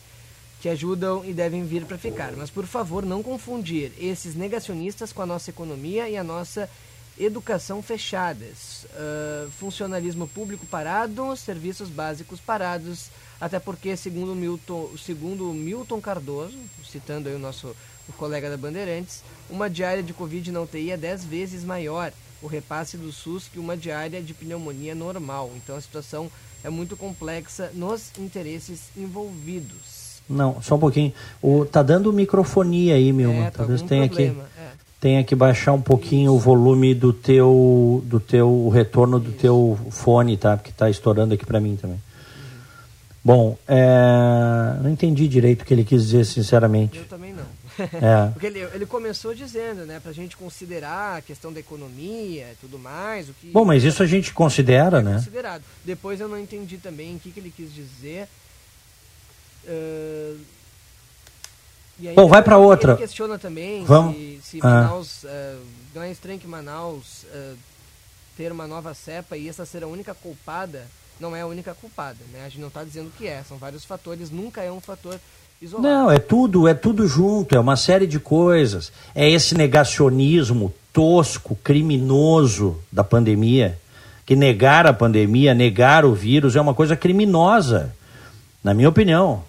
Speaker 3: que ajudam e devem vir para ficar. Mas, por favor, não confundir esses negacionistas com a nossa economia e a nossa educação fechadas. Uh, funcionalismo público parado, serviços básicos parados, até porque, segundo Milton, segundo Milton Cardoso, citando aí o nosso o colega da Bandeirantes, uma diária de Covid na UTI é 10 vezes maior o repasse do SUS que uma diária de pneumonia normal. Então a situação é muito complexa nos interesses envolvidos.
Speaker 2: Não, só um pouquinho. O, tá dando microfonia aí, Milma. É, tá Talvez tenha problema, que, é. tenha que baixar um pouquinho Isso. o volume do teu, do teu o retorno do Isso. teu fone, tá? Porque tá estourando aqui para mim também. Bom, é, não entendi direito o que ele quis dizer, sinceramente.
Speaker 3: Eu também não. É. Porque ele, ele começou dizendo, né, pra gente considerar a questão da economia e tudo mais. O que
Speaker 2: Bom, mas isso a gente considera, é né?
Speaker 3: Considerado. Depois eu não entendi também o que, que ele quis dizer. Uh,
Speaker 2: aí, Bom, vai para outra. Ele
Speaker 3: questiona também Vamos. se, se ah. Manaus. Uh, não é estranho que Manaus uh, ter uma nova cepa e essa ser a única culpada. Não é a única culpada, né? A gente não está dizendo que é, são vários fatores, nunca é um fator
Speaker 2: Isolado. Não, é tudo, é tudo junto, é uma série de coisas. É esse negacionismo tosco, criminoso da pandemia, que negar a pandemia, negar o vírus é uma coisa criminosa, na minha opinião.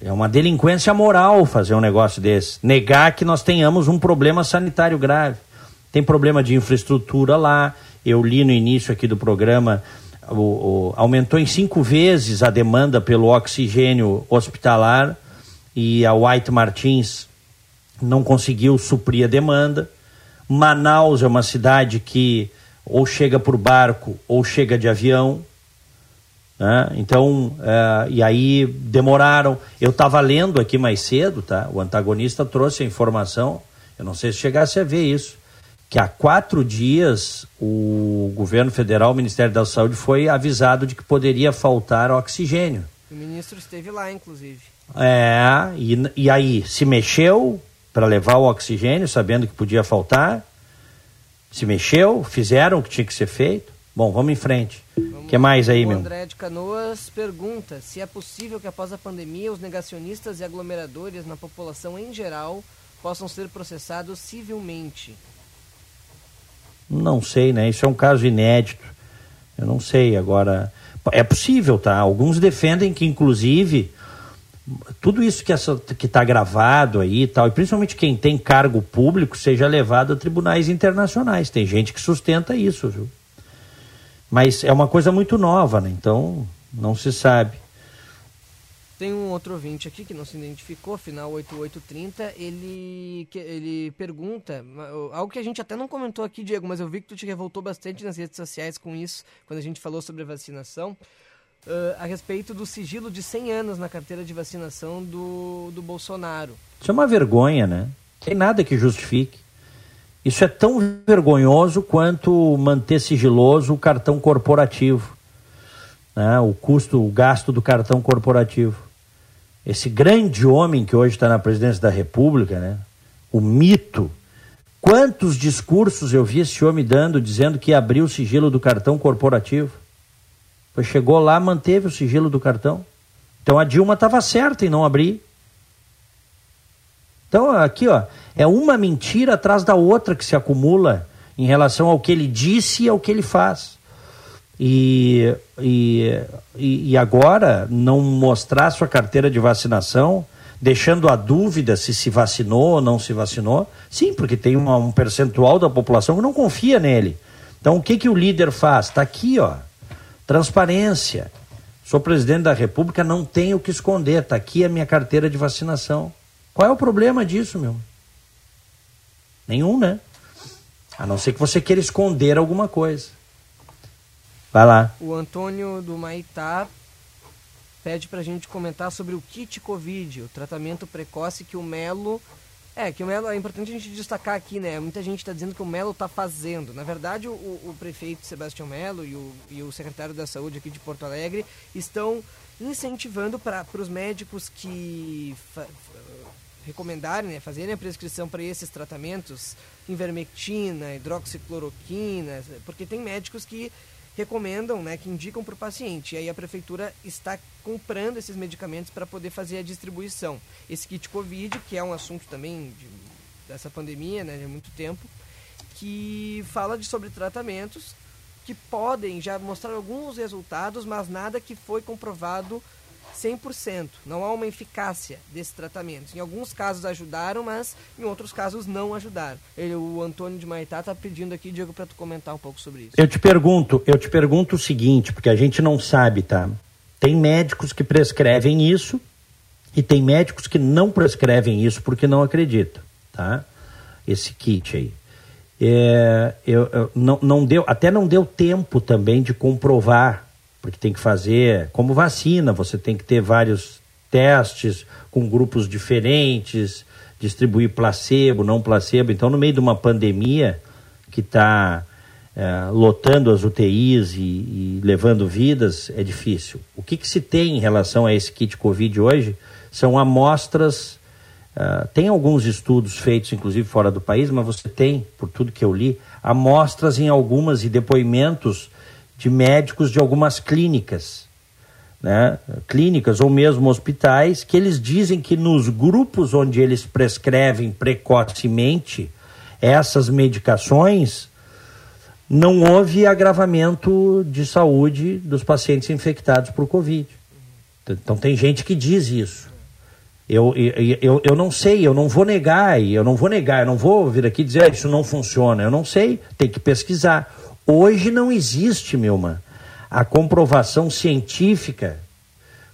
Speaker 2: É uma delinquência moral fazer um negócio desse. Negar que nós tenhamos um problema sanitário grave. Tem problema de infraestrutura lá. Eu li no início aqui do programa, o, o, aumentou em cinco vezes a demanda pelo oxigênio hospitalar e a White Martins não conseguiu suprir a demanda. Manaus é uma cidade que ou chega por barco ou chega de avião. Né? Então, é, e aí demoraram. Eu estava lendo aqui mais cedo, tá? O antagonista trouxe a informação, eu não sei se chegasse a ver isso, que há quatro dias o governo federal, o Ministério da Saúde, foi avisado de que poderia faltar oxigênio.
Speaker 3: O ministro esteve lá, inclusive.
Speaker 2: É, e, e aí se mexeu para levar o oxigênio, sabendo que podia faltar. Se mexeu, fizeram o que tinha que ser feito. Bom, vamos em frente. O que mais aí,
Speaker 3: o
Speaker 2: meu?
Speaker 3: André de Canoas pergunta se é possível que após a pandemia os negacionistas e aglomeradores na população em geral possam ser processados civilmente.
Speaker 2: Não sei, né? Isso é um caso inédito. Eu não sei. Agora, é possível, tá? Alguns defendem que, inclusive, tudo isso que está gravado aí e tal, e principalmente quem tem cargo público, seja levado a tribunais internacionais. Tem gente que sustenta isso, viu? Mas é uma coisa muito nova, né? Então não se sabe.
Speaker 3: Tem um outro ouvinte aqui que não se identificou, final 8830, ele, ele pergunta, algo que a gente até não comentou aqui, Diego, mas eu vi que tu te revoltou bastante nas redes sociais com isso, quando a gente falou sobre a vacinação uh, a respeito do sigilo de 100 anos na carteira de vacinação do, do Bolsonaro.
Speaker 2: Isso é uma vergonha, né? Tem nada que justifique. Isso é tão vergonhoso quanto manter sigiloso o cartão corporativo, né? o custo, o gasto do cartão corporativo. Esse grande homem que hoje está na presidência da República, né? o mito. Quantos discursos eu vi esse homem dando dizendo que abriu o sigilo do cartão corporativo? Pois chegou lá, manteve o sigilo do cartão. Então a Dilma estava certa em não abrir. Então aqui, ó, é uma mentira atrás da outra que se acumula em relação ao que ele disse e ao que ele faz. E, e, e agora não mostrar sua carteira de vacinação, deixando a dúvida se se vacinou ou não se vacinou. Sim, porque tem uma, um percentual da população que não confia nele. Então o que, que o líder faz? Está aqui, ó. Transparência. Sou presidente da República, não tenho o que esconder. Está aqui a minha carteira de vacinação. Qual é o problema disso, meu? Nenhum, né? A não ser que você queira esconder alguma coisa. Vai lá.
Speaker 3: O Antônio do Maitá pede para a gente comentar sobre o kit Covid, o tratamento precoce que o Melo é, que o Melo, é importante a gente destacar aqui, né? Muita gente está dizendo que o Melo está fazendo. Na verdade, o, o prefeito Sebastião Melo e o, e o secretário da Saúde aqui de Porto Alegre estão incentivando para os médicos que recomendarem, né, fazerem a prescrição para esses tratamentos, invermectina, hidroxicloroquina, porque tem médicos que recomendam, né, que indicam para o paciente. E aí a prefeitura está comprando esses medicamentos para poder fazer a distribuição. Esse kit Covid, que é um assunto também de, dessa pandemia, né, de muito tempo, que fala de sobre tratamentos que podem já mostrar alguns resultados, mas nada que foi comprovado 100%. Não há uma eficácia desses tratamentos. Em alguns casos ajudaram, mas em outros casos não ajudaram. Ele, o Antônio de Maitá está pedindo aqui, Diego, para tu comentar um pouco sobre isso.
Speaker 2: Eu te pergunto, eu te pergunto o seguinte, porque a gente não sabe, tá? Tem médicos que prescrevem isso e tem médicos que não prescrevem isso porque não acreditam, tá? Esse kit aí. É, eu, eu, não, não deu, até não deu tempo também de comprovar porque tem que fazer, como vacina, você tem que ter vários testes com grupos diferentes, distribuir placebo, não placebo. Então, no meio de uma pandemia que está é, lotando as UTIs e, e, levando vidas, é difícil. O que, que, se tem em relação a esse kit Covid hoje são amostras. Uh, tem alguns estudos feitos, inclusive fora do país, mas você tem, por tudo que eu li, amostras em algumas e depoimentos de médicos de algumas clínicas, né? clínicas ou mesmo hospitais, que eles dizem que nos grupos onde eles prescrevem precocemente essas medicações, não houve agravamento de saúde dos pacientes infectados por Covid. Então tem gente que diz isso. Eu, eu, eu, não sei, eu não vou negar, eu não vou negar, eu não vou vir aqui dizer ah, isso não funciona. Eu não sei, tem que pesquisar. Hoje não existe, Milma, a comprovação científica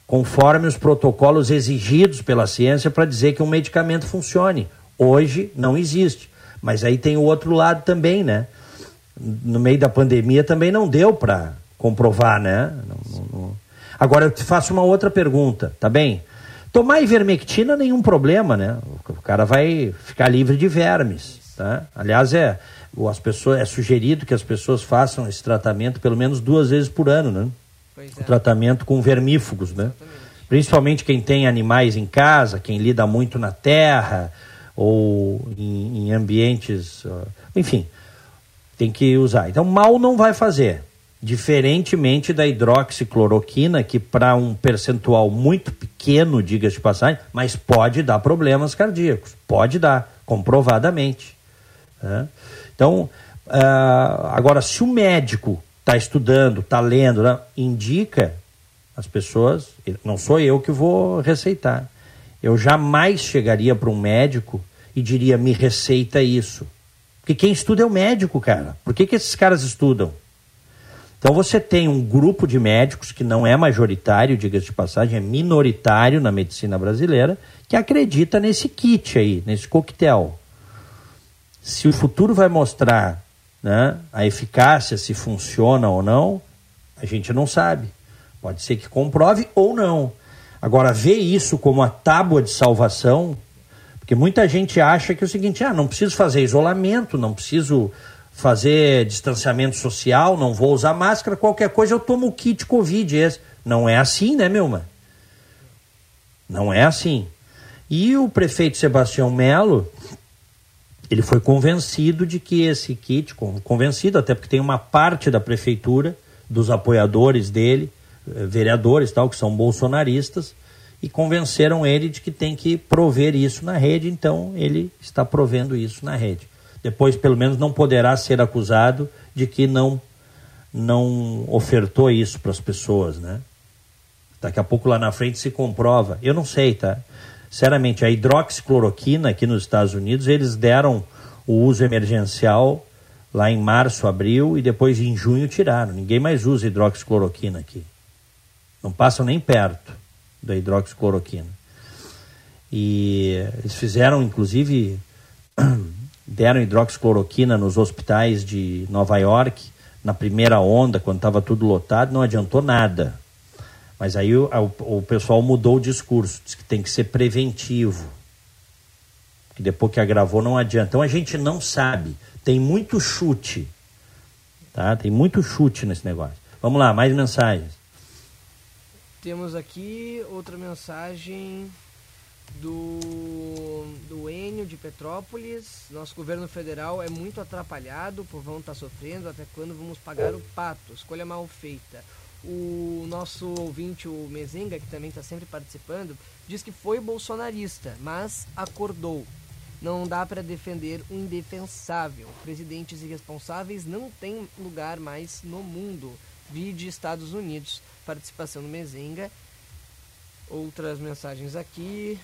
Speaker 2: conforme os protocolos exigidos pela ciência para dizer que um medicamento funcione. Hoje não existe. Mas aí tem o outro lado também, né? No meio da pandemia também não deu para comprovar, né? Não, não... Agora eu te faço uma outra pergunta, tá bem? Tomar ivermectina nenhum problema, né? O cara vai ficar livre de vermes, tá? Aliás, é as pessoas, é sugerido que as pessoas façam esse tratamento pelo menos duas vezes por ano, né? É. O tratamento com vermífugos, né? Principalmente quem tem animais em casa, quem lida muito na terra ou em, em ambientes, enfim, tem que usar. Então, mal não vai fazer. Diferentemente da hidroxicloroquina, que para um percentual muito pequeno, diga-se de passagem, mas pode dar problemas cardíacos. Pode dar, comprovadamente. Né? Então, uh, agora, se o médico está estudando, está lendo, né, indica as pessoas, não sou eu que vou receitar. Eu jamais chegaria para um médico e diria, me receita isso. Porque quem estuda é o médico, cara. Por que, que esses caras estudam? Então você tem um grupo de médicos que não é majoritário, diga-se de passagem, é minoritário na medicina brasileira, que acredita nesse kit aí, nesse coquetel. Se o futuro vai mostrar né, a eficácia, se funciona ou não, a gente não sabe. Pode ser que comprove ou não. Agora, ver isso como a tábua de salvação, porque muita gente acha que é o seguinte: ah, não preciso fazer isolamento, não preciso fazer distanciamento social, não vou usar máscara, qualquer coisa eu tomo o kit Covid. Esse. Não é assim, né, Milma? Não é assim. E o prefeito Sebastião Melo, ele foi convencido de que esse kit, convencido até porque tem uma parte da prefeitura, dos apoiadores dele, eh, vereadores tal, que são bolsonaristas, e convenceram ele de que tem que prover isso na rede, então ele está provendo isso na rede. Depois, pelo menos, não poderá ser acusado de que não, não ofertou isso para as pessoas, né? Daqui a pouco lá na frente se comprova. Eu não sei, tá? Sinceramente, a hidroxicloroquina aqui nos Estados Unidos, eles deram o uso emergencial lá em março, abril e depois em junho tiraram. Ninguém mais usa hidroxicloroquina aqui. Não passam nem perto da hidroxicloroquina. E eles fizeram, inclusive, deram hidroxicloroquina nos hospitais de Nova York na primeira onda, quando estava tudo lotado, não adiantou nada. Mas aí o, o, o pessoal mudou o discurso, diz que tem que ser preventivo. Que depois que agravou não adianta. Então a gente não sabe. Tem muito chute. Tá? Tem muito chute nesse negócio. Vamos lá, mais mensagens.
Speaker 3: Temos aqui outra mensagem do, do Enio de Petrópolis. Nosso governo federal é muito atrapalhado, o povão está sofrendo. Até quando vamos pagar o pato? Escolha mal feita. O nosso ouvinte, o Mezenga, que também está sempre participando, diz que foi bolsonarista, mas acordou. Não dá para defender o indefensável. Presidentes irresponsáveis não têm lugar mais no mundo. Vide Estados Unidos. Participação do Mezenga. Outras mensagens aqui.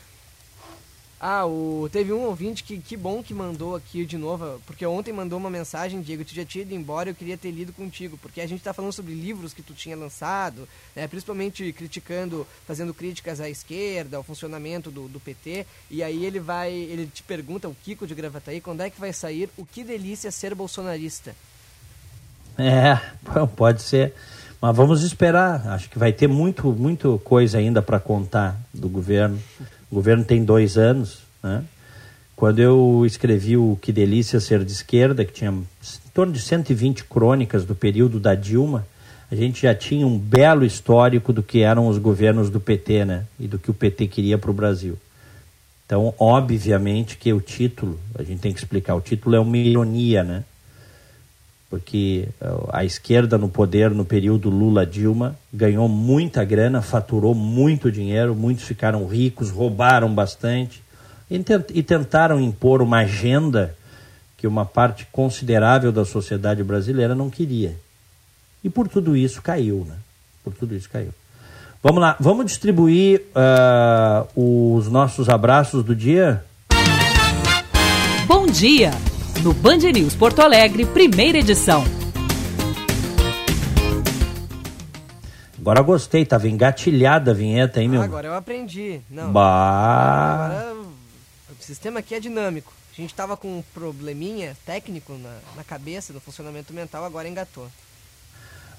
Speaker 3: Ah, o, teve um ouvinte que, que bom que mandou aqui de novo, porque ontem mandou uma mensagem, Diego, tu já tinha ido embora, eu queria ter lido contigo, porque a gente está falando sobre livros que tu tinha lançado, né, principalmente criticando, fazendo críticas à esquerda, ao funcionamento do, do PT, e aí ele vai, ele te pergunta, o Kiko de Gravataí, quando é que vai sair o Que Delícia Ser Bolsonarista?
Speaker 2: É, pode ser, mas vamos esperar, acho que vai ter muito, muito coisa ainda para contar do governo. O governo tem dois anos, né? Quando eu escrevi o Que Delícia Ser de Esquerda, que tinha em torno de 120 crônicas do período da Dilma, a gente já tinha um belo histórico do que eram os governos do PT, né? E do que o PT queria para o Brasil. Então, obviamente que o título, a gente tem que explicar, o título é uma ironia, né? Porque a esquerda no poder no período Lula-Dilma ganhou muita grana, faturou muito dinheiro, muitos ficaram ricos, roubaram bastante e tentaram impor uma agenda que uma parte considerável da sociedade brasileira não queria. E por tudo isso caiu, né? Por tudo isso caiu. Vamos lá, vamos distribuir uh, os nossos abraços do dia?
Speaker 1: Bom dia! No Band News Porto Alegre, primeira edição.
Speaker 2: Agora gostei, tava engatilhada a vinheta, hein, meu?
Speaker 3: Ah, agora eu aprendi. Não.
Speaker 2: Bah.
Speaker 3: Agora o sistema aqui é dinâmico. A gente tava com um probleminha técnico na, na cabeça, no funcionamento mental, agora engatou.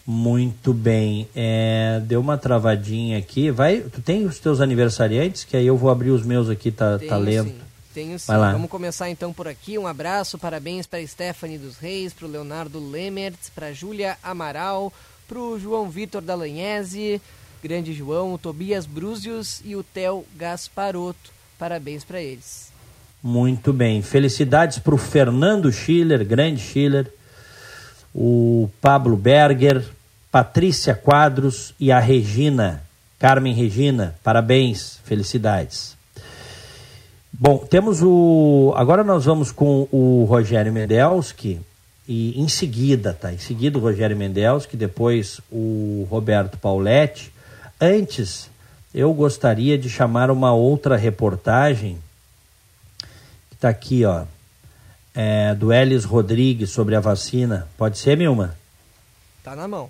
Speaker 2: Muito bem. É, deu uma travadinha aqui. Vai, tu tem os teus aniversariantes? Que aí eu vou abrir os meus aqui, tá, tá lento. Sim.
Speaker 3: Tenho sim. Vamos começar então por aqui. Um abraço, parabéns para Stephanie dos Reis, para o Leonardo Lemertz, para Júlia Amaral, para o João Vitor Dalanhese, grande João, o Tobias Brúzios e o Theo Gasparoto. Parabéns para eles.
Speaker 2: Muito bem. Felicidades para o Fernando Schiller, grande Schiller, o Pablo Berger, Patrícia Quadros e a Regina, Carmen Regina. Parabéns, felicidades. Bom, temos o. Agora nós vamos com o Rogério Mendelski e em seguida, tá? Em seguida o Rogério Mendelski, depois o Roberto Pauletti. Antes, eu gostaria de chamar uma outra reportagem que está aqui, ó, é, do Elis Rodrigues sobre a vacina. Pode ser, Milma?
Speaker 3: Tá na mão.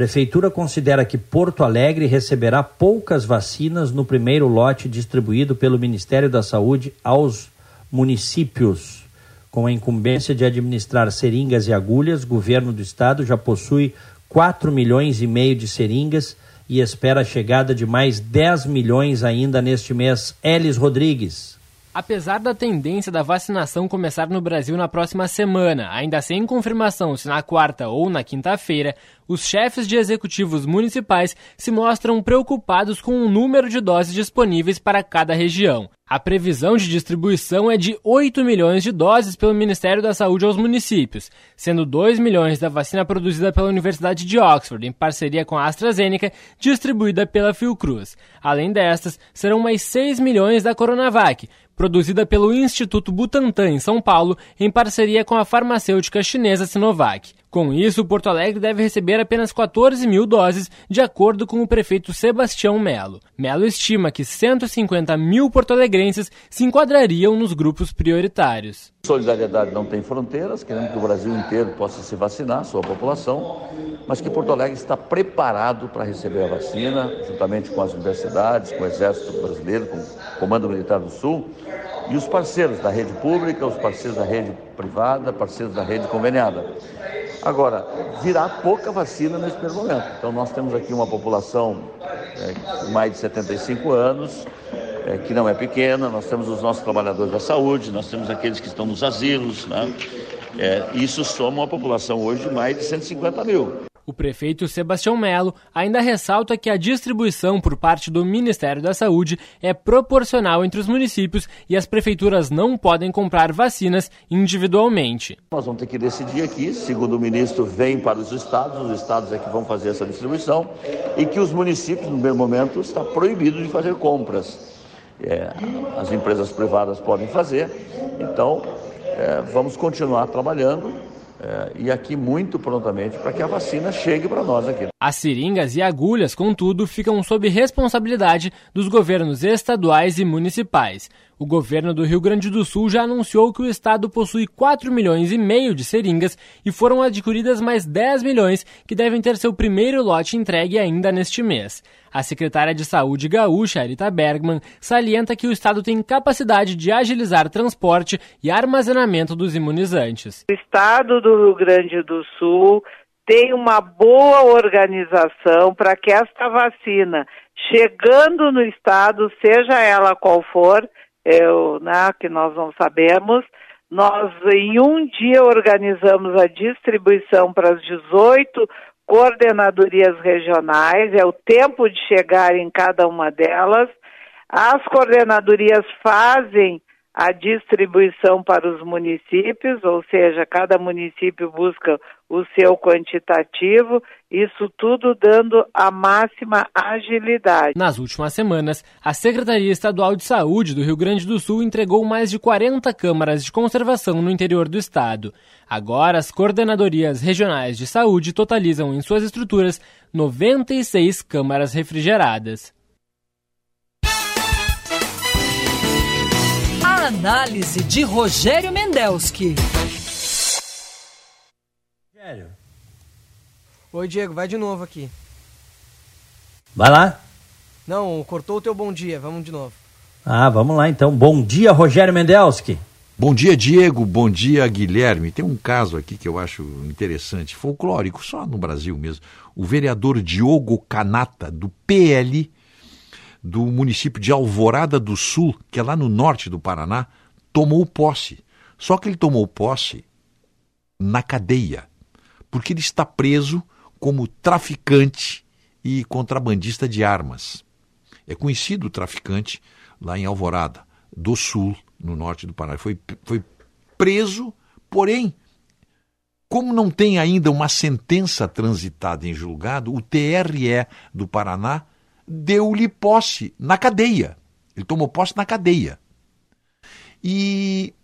Speaker 2: Prefeitura considera que Porto Alegre receberá poucas vacinas no primeiro lote distribuído pelo Ministério da Saúde aos municípios. Com a incumbência de administrar seringas e agulhas, o governo do estado já possui 4 milhões e meio de seringas e espera a chegada de mais 10 milhões ainda neste mês. Elis Rodrigues.
Speaker 12: Apesar da tendência da vacinação começar no Brasil na próxima semana, ainda sem confirmação se na quarta ou na quinta-feira, os chefes de executivos municipais se mostram preocupados com o número de doses disponíveis para cada região. A previsão de distribuição é de 8 milhões de doses pelo Ministério da Saúde aos municípios, sendo 2 milhões da vacina produzida pela Universidade de Oxford, em parceria com a AstraZeneca, distribuída pela Fiocruz. Além destas, serão mais 6 milhões da Coronavac, produzida pelo Instituto Butantan, em São Paulo, em parceria com a farmacêutica chinesa Sinovac. Com isso, Porto Alegre deve receber apenas 14 mil doses, de acordo com o prefeito Sebastião Melo. Melo estima que 150 mil porto-alegrenses se enquadrariam nos grupos prioritários.
Speaker 13: Solidariedade não tem fronteiras, queremos que o Brasil inteiro possa se vacinar, sua população, mas que Porto Alegre está preparado para receber a vacina, juntamente com as universidades, com o Exército Brasileiro, com o Comando Militar do Sul, e os parceiros da rede pública, os parceiros da rede privada, parceiros da rede conveniada. Agora, virá pouca vacina nesse primeiro momento. Então, nós temos aqui uma população é, de mais de 75 anos, é, que não é pequena, nós temos os nossos trabalhadores da saúde, nós temos aqueles que estão nos asilos, né? É, isso soma uma população hoje de mais de 150 mil.
Speaker 12: O prefeito Sebastião Melo ainda ressalta que a distribuição por parte do Ministério da Saúde é proporcional entre os municípios e as prefeituras não podem comprar vacinas individualmente.
Speaker 13: Nós vamos ter que decidir aqui, segundo o ministro, vem para os estados, os estados é que vão fazer essa distribuição e que os municípios, no primeiro momento, está proibido de fazer compras. É, as empresas privadas podem fazer, então é, vamos continuar trabalhando é, e aqui muito prontamente para que a vacina chegue para nós aqui.
Speaker 12: As seringas e agulhas, contudo, ficam sob responsabilidade dos governos estaduais e municipais. O governo do Rio Grande do Sul já anunciou que o estado possui 4 milhões e meio de seringas e foram adquiridas mais 10 milhões que devem ter seu primeiro lote entregue ainda neste mês. A secretária de Saúde gaúcha, Arita Bergman, salienta que o estado tem capacidade de agilizar transporte e armazenamento dos imunizantes.
Speaker 14: O estado do Rio Grande do Sul tem uma boa organização para que esta vacina, chegando no estado, seja ela qual for, eu, né, que nós não sabemos. Nós, em um dia, organizamos a distribuição para as 18 coordenadorias regionais, é o tempo de chegar em cada uma delas. As coordenadorias fazem a distribuição para os municípios, ou seja, cada município busca o seu quantitativo, isso tudo dando a máxima agilidade.
Speaker 12: Nas últimas semanas, a Secretaria Estadual de Saúde do Rio Grande do Sul entregou mais de 40 câmaras de conservação no interior do estado. Agora, as coordenadorias regionais de saúde totalizam em suas estruturas 96 câmaras refrigeradas.
Speaker 1: A análise de Rogério Mendelski.
Speaker 3: Rogério. Oi, Diego, vai de novo aqui.
Speaker 2: Vai lá.
Speaker 3: Não, cortou o teu bom dia, vamos de novo.
Speaker 2: Ah, vamos lá então. Bom dia, Rogério Mendelski.
Speaker 15: Bom dia, Diego. Bom dia, Guilherme. Tem um caso aqui que eu acho interessante, folclórico, só no Brasil mesmo. O vereador Diogo Canata, do PL, do município de Alvorada do Sul, que é lá no norte do Paraná, tomou posse. Só que ele tomou posse na cadeia, porque ele está preso como traficante e contrabandista de armas. É conhecido o traficante lá em Alvorada do Sul, no norte do Paraná. Foi, foi preso, porém, como não tem ainda uma sentença transitada em julgado, o TRE do Paraná deu-lhe posse na cadeia. Ele tomou posse na cadeia. E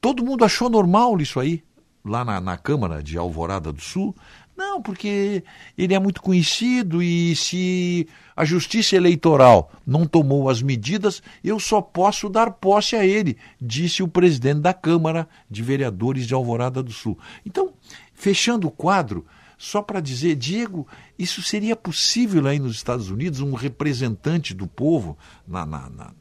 Speaker 15: todo mundo achou normal isso aí, lá na, na Câmara de Alvorada do Sul. Não, porque ele é muito conhecido e se a Justiça Eleitoral não tomou as medidas, eu só posso dar posse a ele, disse o presidente da Câmara de Vereadores de Alvorada do Sul. Então, fechando o quadro, só para dizer, Diego, isso seria possível aí nos Estados Unidos, um representante do povo na, na, na,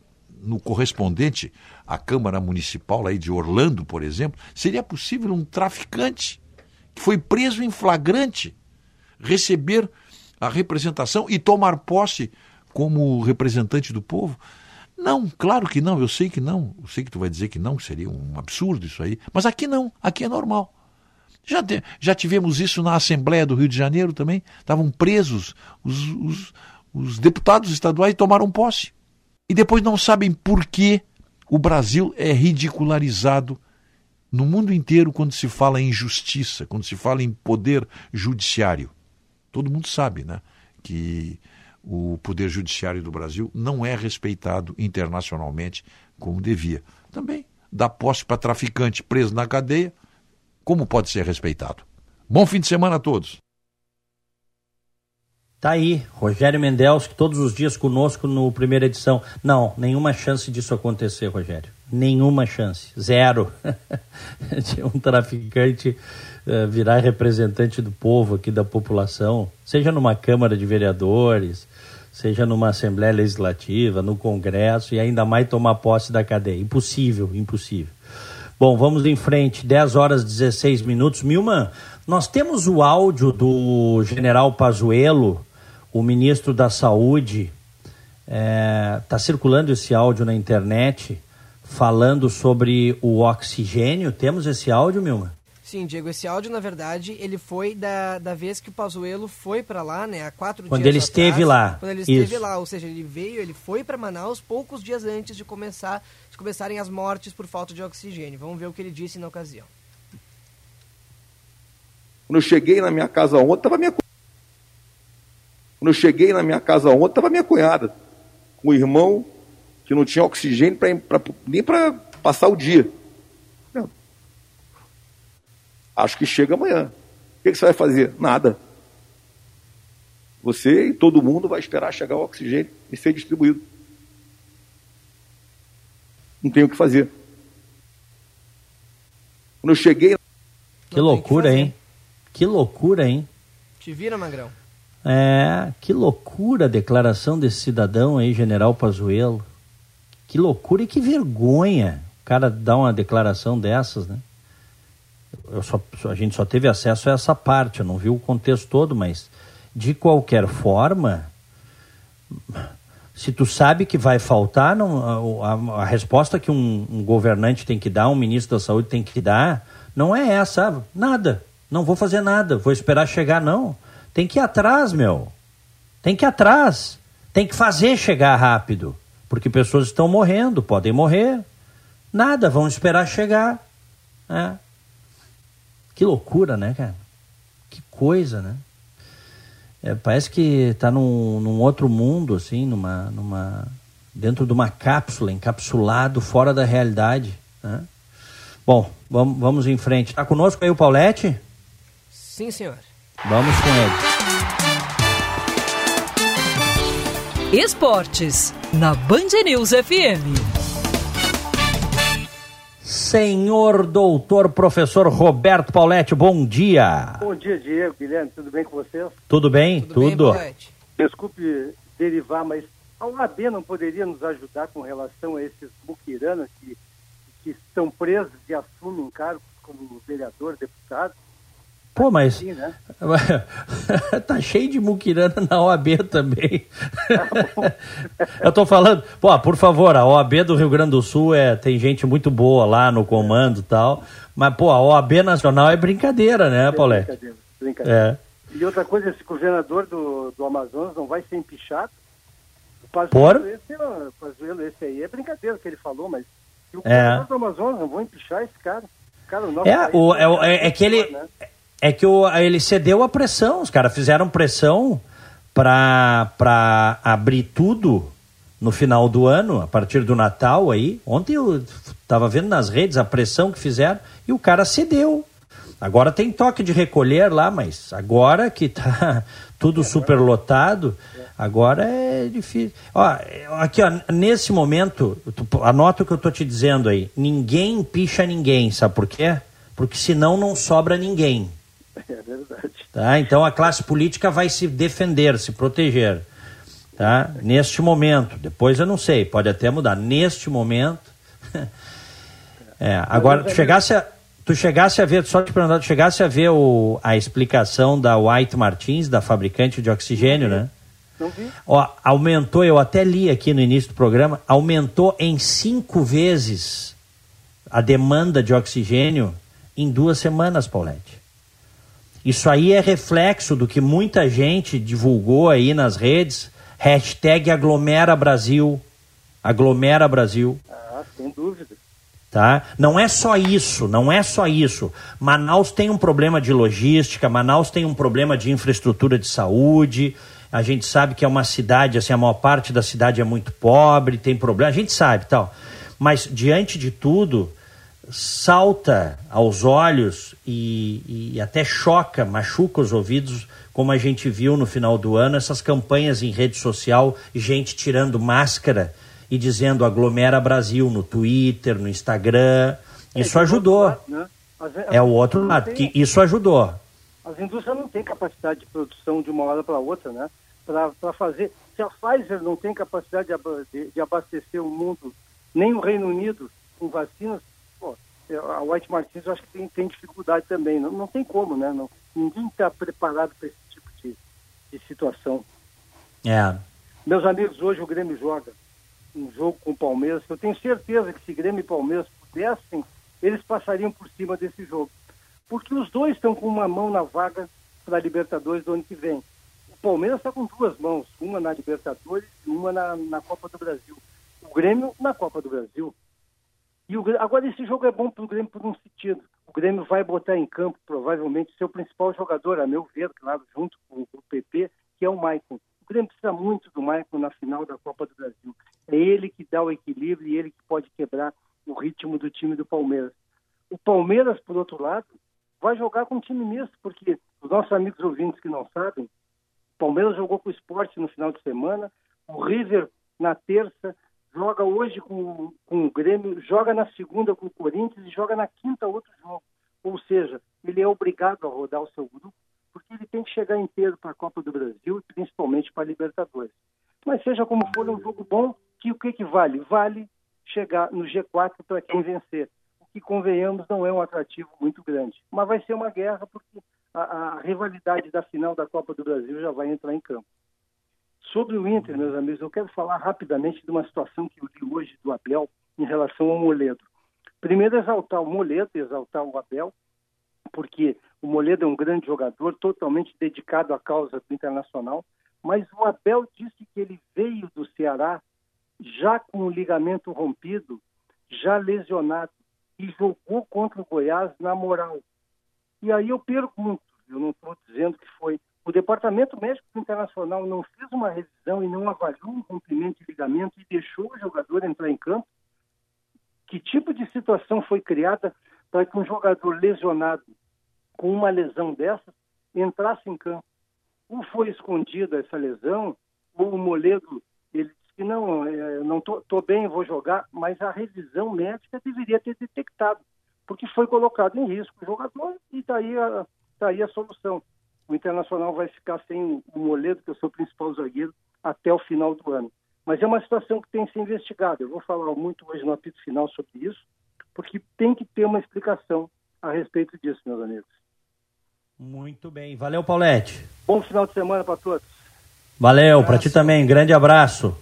Speaker 15: no correspondente à Câmara Municipal aí de Orlando, por exemplo, seria possível um traficante que foi preso em flagrante receber a representação e tomar posse como representante do povo? Não, claro que não, eu sei que não. Eu sei que tu vai dizer que não, que seria um absurdo isso aí. Mas aqui não, aqui é normal. Já, te, já tivemos isso na Assembleia do Rio de Janeiro também. Estavam presos os, os, os deputados estaduais tomaram posse. E depois não sabem por que o Brasil é ridicularizado no mundo inteiro quando se fala em justiça, quando se fala em poder judiciário. Todo mundo sabe né, que o poder judiciário do Brasil não é respeitado internacionalmente como devia. Também dá posse para traficante preso na cadeia, como pode ser respeitado? Bom fim de semana a todos.
Speaker 2: Tá aí, Rogério Mendes, que todos os dias conosco no primeira edição. Não, nenhuma chance disso acontecer, Rogério. Nenhuma chance. Zero. de um traficante uh, virar representante do povo aqui, da população, seja numa Câmara de Vereadores, seja numa Assembleia Legislativa, no Congresso, e ainda mais tomar posse da cadeia. Impossível, impossível. Bom, vamos em frente, 10 horas 16 minutos. Milman, nós temos o áudio do general Pazuello, o ministro da Saúde. Está é, tá circulando esse áudio na internet falando sobre o oxigênio. Temos esse áudio, Milman?
Speaker 3: Sim, Diego, esse áudio, na verdade, ele foi da, da vez que o Pazuello foi para lá, né, há quatro
Speaker 2: Quando
Speaker 3: dias
Speaker 2: ele esteve
Speaker 3: atrás,
Speaker 2: lá.
Speaker 3: Quando ele esteve
Speaker 2: Isso.
Speaker 3: lá, ou seja, ele veio, ele foi para Manaus poucos dias antes de começar, de começarem as mortes por falta de oxigênio. Vamos ver o que ele disse na ocasião.
Speaker 16: Quando eu cheguei na minha casa ontem, estava minha Quando eu cheguei na minha casa ontem, estava minha cunhada, com o irmão que não tinha oxigênio pra, pra- nem para passar o dia. Não. Acho que chega amanhã. O que, que você vai fazer? Nada. Você e todo mundo vai esperar chegar o oxigênio e ser distribuído. Não tem o que fazer. Quando eu cheguei
Speaker 2: Que loucura, hein? Que loucura, hein?
Speaker 3: Te vira, Magrão.
Speaker 2: É, que loucura a declaração desse cidadão aí, General Pazuello. Que loucura e que vergonha o cara dar uma declaração dessas, né? Eu só, a gente só teve acesso a essa parte, eu não vi o contexto todo, mas de qualquer forma, se tu sabe que vai faltar, não, a, a- a resposta que um, um governante tem que dar, um ministro da saúde tem que dar, não é essa, nada, não vou fazer nada, vou esperar chegar, não. Tem que ir atrás, meu. Tem que ir atrás. Tem que fazer chegar rápido. Porque pessoas estão morrendo, podem morrer. Nada, vão esperar chegar. É. Que loucura, né, cara? Que coisa, né? É, parece que tá num, num outro mundo, assim, numa, numa, dentro de uma cápsula, encapsulado, fora da realidade. Né? Bom, vamos, vamos em frente. Tá conosco aí o Paulette?
Speaker 3: Sim, senhor.
Speaker 2: Vamos com ele.
Speaker 1: Esportes, na Band News FM.
Speaker 2: Senhor doutor professor Roberto Pauletti, bom dia.
Speaker 17: Bom dia, Diego, Guilherme, tudo bem com vocês?
Speaker 2: Tudo bem? Tudo.
Speaker 17: Desculpe derivar, mas a OAB não poderia nos ajudar com relação a esses muquiranos que, que estão presos e assumem cargos como vereador, deputado?
Speaker 2: Pô, mas
Speaker 17: né?
Speaker 2: tá cheio de muquirana na OAB também. Eu tô falando, pô, por favor, a OAB do Rio Grande do Sul é, tem gente muito boa lá no comando e tal, mas pô, a OAB nacional é brincadeira, né, Paulete?
Speaker 17: Brincadeira, brincadeira.
Speaker 2: É.
Speaker 17: E outra coisa, esse governador do, do Amazonas não vai ser empichado? O? Pazuello, esse, é- o Pazuello, esse aí é brincadeira que ele falou, mas o
Speaker 2: É.
Speaker 17: governador do Amazonas não vão empichar esse cara? Cara, o
Speaker 2: É,
Speaker 17: país
Speaker 2: o, é, é- é que ele,
Speaker 17: né?
Speaker 2: É que o, ele cedeu a pressão, os caras fizeram pressão para abrir tudo no final do ano, a partir do Natal aí. Ontem eu estava vendo nas redes a pressão que fizeram e o cara cedeu. Agora tem toque de recolher lá, mas agora que tá tudo superlotado, agora é difícil. Ó, aqui, ó, nesse momento, tu- anota o que eu tô te dizendo aí. Ninguém picha ninguém, sabe por quê? Porque senão não sobra ninguém.
Speaker 17: É verdade.
Speaker 2: Tá? Então a classe política vai se defender, se proteger. Tá? Neste momento. Depois eu não sei, pode até mudar. Neste momento. É, agora, tu chegasse, a, tu chegasse a ver, só te perguntar, tu chegasse a ver o, a explicação da White Martins, da fabricante de oxigênio, né?
Speaker 17: Não vi.
Speaker 2: Ó, aumentou, eu até li aqui no início do programa, aumentou em cinco vezes a demanda de oxigênio em duas semanas, Paulette. Isso aí é reflexo do que muita gente divulgou aí nas redes, hashtag aglomera Brasil, aglomera Brasil,
Speaker 17: Ah, sem dúvida.
Speaker 2: tá? Não é só isso, não é só isso. Manaus tem um problema de logística, Manaus tem um problema de infraestrutura de saúde, a gente sabe que é uma cidade, assim, a maior parte da cidade é muito pobre, tem problema, a gente sabe tal. Mas, diante de tudo, salta aos olhos e, e até choca, machuca os ouvidos, como a gente viu no final do ano, essas campanhas em rede social, gente tirando máscara e dizendo aglomera Brasil no Twitter, no Instagram. Isso ajudou.
Speaker 17: Né? As-
Speaker 2: É o outro lado, que isso ajudou.
Speaker 17: As indústrias não têm capacidade de produção de uma hora para outra, né? Para fazer. Se a Pfizer não tem capacidade de, de- de abastecer o mundo, nem o Reino Unido com vacinas, é, a White Martins eu acho que tem, tem dificuldade também. Não, não tem como, né? Não, ninguém está preparado para esse tipo de, de situação.
Speaker 2: É.
Speaker 17: Meus amigos, hoje o Grêmio joga um jogo com o Palmeiras. Eu tenho certeza que se Grêmio e Palmeiras pudessem, eles passariam por cima desse jogo. porque os dois estão com uma mão na vaga para a Libertadores do ano que vem. O Palmeiras está com duas mãos, uma na Libertadores e uma na, na Copa do Brasil. O Grêmio na Copa do Brasil. E o, agora esse jogo é bom para o Grêmio por um sentido. O Grêmio vai botar em campo, provavelmente, seu principal jogador, a meu ver, claro, junto com o PP, que é o Maicon. O Grêmio precisa muito do Maicon na final da Copa do Brasil. É ele que dá o equilíbrio e ele que pode quebrar o ritmo do time do Palmeiras. O Palmeiras, por outro lado, vai jogar com um time misto, porque os nossos amigos ouvintes que não sabem, o Palmeiras jogou com o esporte no final de semana, o River na terça, joga hoje com, com o Grêmio, joga na segunda com o Corinthians e joga na quinta outro jogo. Ou seja, ele é obrigado a rodar o seu grupo, porque ele tem que chegar inteiro para a Copa do Brasil e principalmente para a Libertadores. Mas seja como for, é um jogo bom, que o que, que vale? Vale chegar no G4 para quem vencer que, convenhamos, não é um atrativo muito grande. Mas vai ser uma guerra porque a, a, rivalidade da final da Copa do Brasil já vai entrar em campo. Sobre o Inter, meus amigos, eu quero falar rapidamente de uma situação que eu li hoje do Abel em relação ao Moledo. Primeiro, exaltar o Moledo, exaltar o Abel, porque o Moledo é um grande jogador, totalmente dedicado à causa do Internacional, mas o Abel disse que ele veio do Ceará já com o ligamento rompido, já lesionado, e jogou contra o Goiás na moral. E aí eu pergunto, eu não estou dizendo que foi. O Departamento Médico Internacional não fez uma revisão e não avaliou um rompimento de ligamento e deixou o jogador entrar em campo? Que tipo de situação foi criada para que um jogador lesionado com uma lesão dessa entrasse em campo? Ou foi escondida essa lesão, ou o Moledo ele que não, é, não tô, tô bem, vou jogar, mas a revisão médica deveria ter detectado, porque foi colocado em risco o jogador e daí a, daí a solução. O Internacional vai ficar sem o Moledo, que é o seu principal zagueiro, até o final do ano. Mas é uma situação que tem que ser investigada. Eu vou falar muito hoje no apito final sobre isso, porque tem que ter uma explicação a respeito disso, meus amigos.
Speaker 2: Muito bem. Valeu, Paulette.
Speaker 17: Bom final de semana para todos.
Speaker 2: Valeu, para ti também. Grande abraço.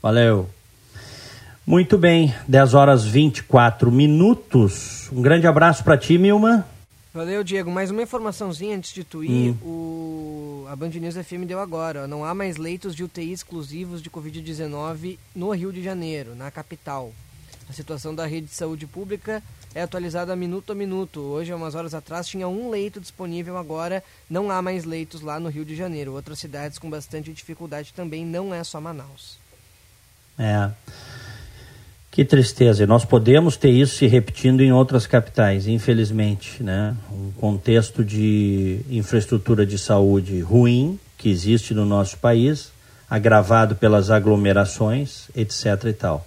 Speaker 2: Valeu. Muito bem, 10 horas 24 minutos. Um grande abraço para ti, Milma.
Speaker 3: Valeu, Diego. Mais uma informaçãozinha antes de tu ir. Hum. O... A Band News FM deu agora. Ó. Não há mais leitos de UTI exclusivos de Covid-19 no Rio de Janeiro, na capital. A situação da rede de saúde pública é atualizada minuto a minuto. Hoje, umas horas atrás, tinha um leito disponível, agora não há mais leitos lá no Rio de Janeiro. Outras cidades com bastante dificuldade também, não é só Manaus.
Speaker 2: É. Que tristeza. E nós podemos ter isso se repetindo em outras capitais, infelizmente, né? Um contexto de infraestrutura de saúde ruim que existe no nosso país, agravado pelas aglomerações, etc e tal.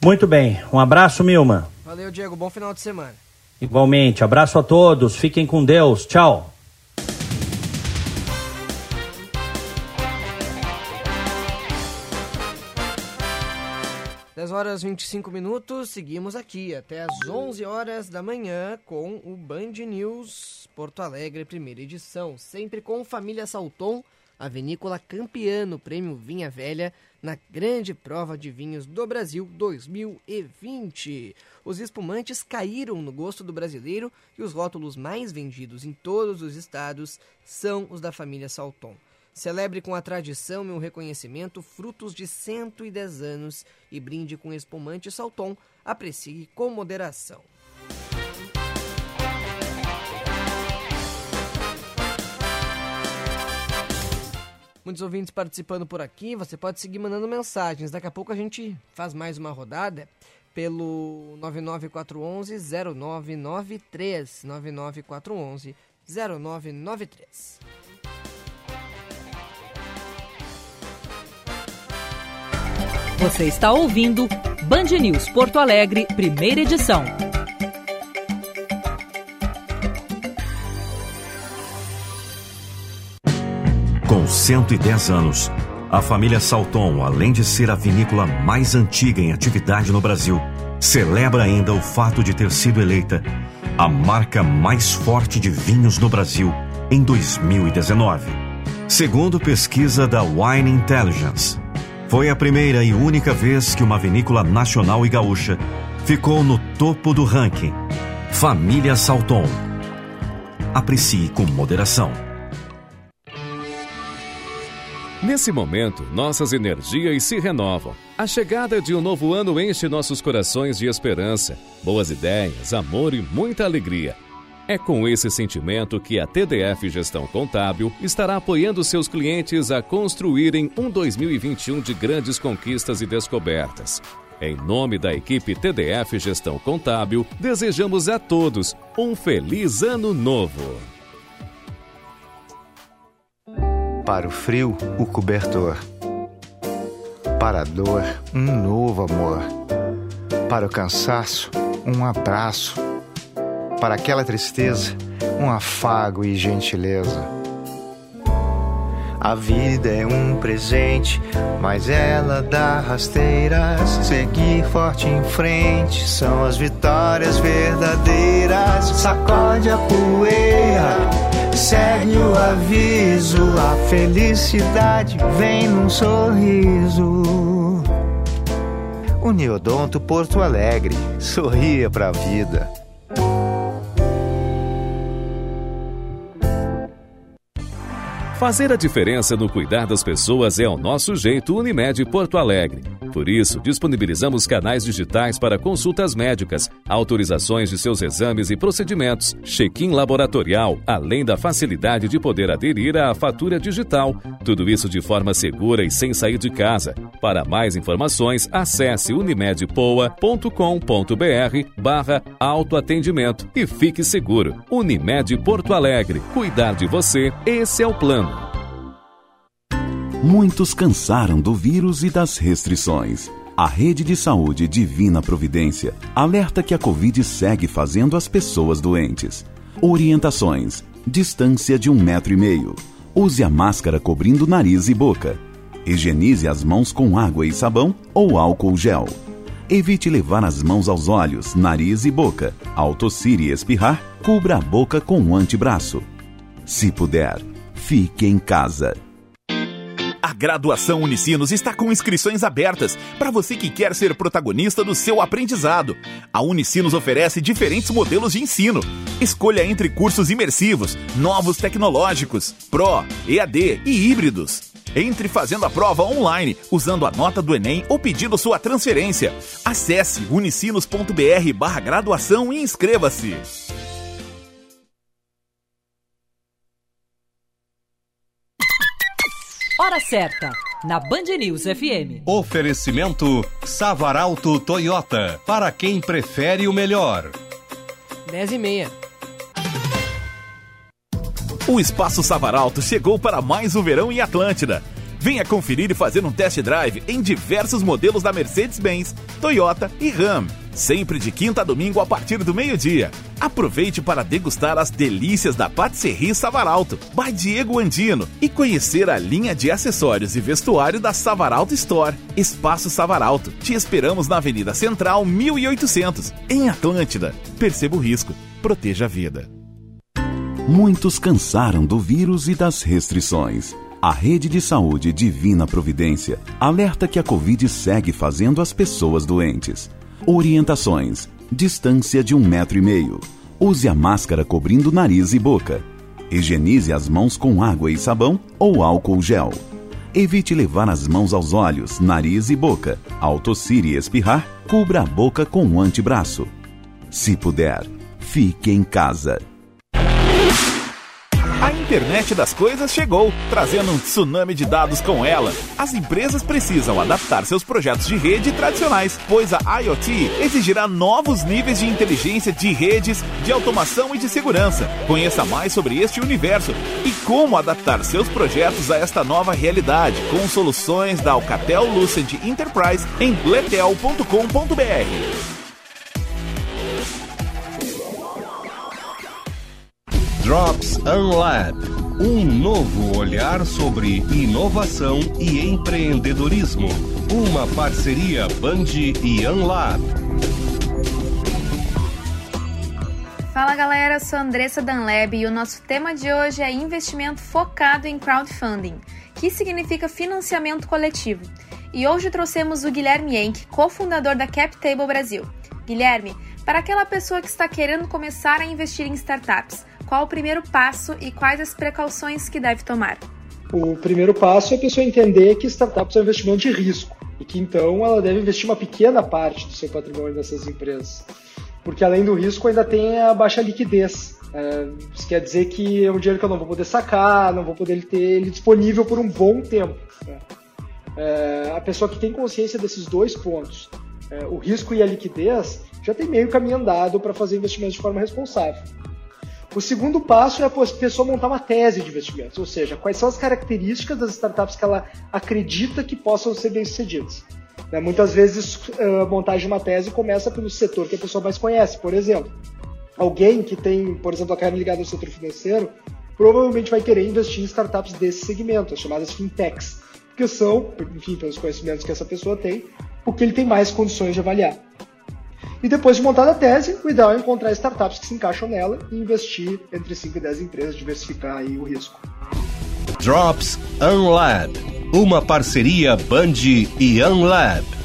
Speaker 2: Muito bem. Um abraço, Milma.
Speaker 3: Valeu, Diego. Bom final de semana.
Speaker 2: Igualmente. Abraço a todos. Fiquem com Deus. Tchau.
Speaker 3: Horas 25 minutos, seguimos aqui até as 11 horas da manhã com o Band News Porto Alegre, primeira edição. Sempre com Família Salton, a vinícola campeã no prêmio Vinha Velha na grande prova de vinhos do Brasil 2020. Os espumantes caíram no gosto do brasileiro e os rótulos mais vendidos em todos os estados são os da família Salton. Celebre com a tradição e o reconhecimento frutos de 110 anos e brinde com espumante Salton. Aprecie com moderação. Muitos ouvintes participando por aqui. Você pode seguir mandando mensagens. Daqui a pouco a gente faz mais uma rodada pelo 99411 0993 99411 0993.
Speaker 1: Você está ouvindo Band News Porto Alegre, primeira edição.
Speaker 18: Com 110 anos, a família Salton, além de ser a vinícola mais antiga em atividade no Brasil, celebra ainda o fato de ter sido eleita a marca mais forte de vinhos no Brasil em 2019. Segundo pesquisa da Wine Intelligence, foi a primeira e única vez que uma vinícola nacional e gaúcha ficou no topo do ranking. Família Salton, Aprecie com moderação.
Speaker 4: Nesse momento, nossas energias se renovam. A chegada de um novo ano enche nossos corações de esperança, boas ideias, amor e muita alegria. É com esse sentimento que a TDF Gestão Contábil estará apoiando seus clientes a construírem um 2021 de grandes conquistas e descobertas. Em nome da equipe TDF Gestão Contábil, desejamos a todos um feliz ano novo.
Speaker 19: Para o frio, o cobertor. Para a dor, um novo amor. Para o cansaço, um abraço. Para aquela tristeza, um afago e gentileza. A vida é um presente, mas ela dá rasteiras. Seguir forte em frente são as vitórias verdadeiras. Sacode a poeira Segue o aviso, a felicidade vem num sorriso. O Neodonto Porto Alegre, sorria pra vida.
Speaker 4: Fazer a diferença no cuidar das pessoas é o nosso jeito Unimed Porto Alegre. Por isso, disponibilizamos canais digitais para consultas médicas, autorizações de seus exames e procedimentos, check-in laboratorial, além da facilidade de poder aderir à fatura digital. Tudo isso de forma segura e sem sair de casa. Para mais informações, acesse unimedpoa.com.br barra autoatendimento e fique seguro. Unimed Porto Alegre. Cuidar de você, esse é o plano.
Speaker 18: Muitos cansaram do vírus e das restrições. A Rede de Saúde Divina Providência alerta que a Covid segue fazendo as pessoas doentes. Orientações: distância de um metro e meio. Use a máscara cobrindo nariz e boca. Higienize as mãos com água e sabão ou álcool gel. Evite levar as mãos aos olhos, nariz e boca. Ao tossir e espirrar, cubra a boca com um antebraço. Se puder, fique em casa.
Speaker 20: A graduação Unicinos está com inscrições abertas para você que quer ser protagonista do seu aprendizado. A Unicinos oferece diferentes modelos de ensino. Escolha entre cursos imersivos, novos tecnológicos, Pro, EAD e híbridos. Entre fazendo a prova online, usando a nota do Enem ou pedindo sua transferência. Acesse unicinos.br barra graduação e inscreva-se.
Speaker 1: Hora certa, na Band News FM.
Speaker 21: Oferecimento Savaralto Toyota, para quem prefere o melhor.
Speaker 3: 10 e meia.
Speaker 20: O Espaço Savaralto chegou para mais um verão em Atlântida. Venha conferir e fazer um test drive em diversos modelos da Mercedes-Benz, Toyota e Ram. Sempre de quinta a domingo a partir do meio-dia. Aproveite para degustar as delícias da Patisserie Savaralto, by Diego Andino, e conhecer a linha de acessórios e vestuário da Savaralto Store. Espaço Savaralto. Te esperamos na Avenida Central 1800, em Atlântida. Perceba o risco. Proteja a vida.
Speaker 18: Muitos cansaram do vírus e das restrições. A Rede de Saúde Divina Providência alerta que a Covid segue fazendo as pessoas doentes. Orientações: distância de um metro e meio. Use a máscara cobrindo nariz e boca. Higienize as mãos com água e sabão ou álcool gel. Evite levar as mãos aos olhos, nariz e boca. Ao tossir e espirrar, cubra a boca com um antebraço. Se puder, fique em casa.
Speaker 20: Internet das coisas chegou, trazendo um tsunami de dados com ela. As empresas precisam adaptar seus projetos de rede tradicionais, pois a IoT exigirá novos níveis de inteligência de redes, de automação e de segurança. Conheça mais sobre este universo e como adaptar seus projetos a esta nova realidade com soluções da Alcatel Lucent Enterprise em letel.com.br.
Speaker 21: Drops Unlab um novo olhar sobre inovação e empreendedorismo. Uma parceria Band e Unlab.
Speaker 22: Fala galera, sou Andressa Danlab e o nosso tema de hoje é investimento focado em crowdfunding, que significa financiamento coletivo. E hoje trouxemos o Guilherme Yenck, cofundador da CapTable Brasil. Guilherme, para aquela pessoa que está querendo começar a investir em startups, Qual o primeiro passo e quais as precauções que deve tomar?
Speaker 23: O primeiro passo é a pessoa entender que startups é um investimento de risco e que então ela deve investir uma pequena parte do seu patrimônio nessas empresas. Porque além do risco ainda tem a baixa liquidez. É, isso quer dizer que é um dinheiro que eu não vou poder sacar, não vou poder ter ele disponível por um bom tempo. Né? É, a pessoa que tem consciência desses dois pontos, é, o risco e a liquidez, já tem meio caminho andado para fazer investimentos de forma responsável. O segundo passo é a pessoa montar uma tese de investimentos, ou seja, quais são as características das startups que ela acredita que possam ser bem-sucedidas. Né? Muitas vezes, a montagem de uma tese começa pelo setor que a pessoa mais conhece. Por exemplo, alguém que tem, por exemplo, a carreira ligada ao setor financeiro, provavelmente vai querer investir em startups desse segmento, as chamadas fintechs, que são, enfim, pelos conhecimentos que essa pessoa tem, o que ele tem mais condições de avaliar. E depois de montada a tese, o ideal é encontrar startups que se encaixam nela e investir entre 5 e 10 empresas, diversificar aí o risco.
Speaker 21: Drops Unlab, uma parceria Band e Unlab.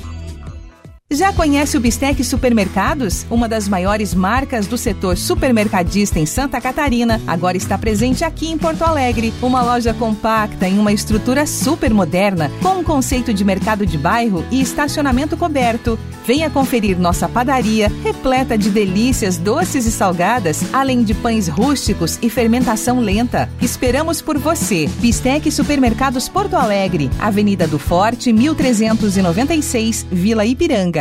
Speaker 1: Já conhece o Bistec Supermercados? Uma das maiores marcas do setor supermercadista em Santa Catarina, agora está presente aqui em Porto Alegre. Uma loja compacta em uma estrutura super moderna, com um conceito de mercado de bairro e estacionamento coberto. Venha conferir nossa padaria, repleta de delícias doces e salgadas, além de pães rústicos e fermentação lenta. Esperamos por você. Bistec Supermercados Porto Alegre, Avenida do Forte, 1396, Vila Ipiranga.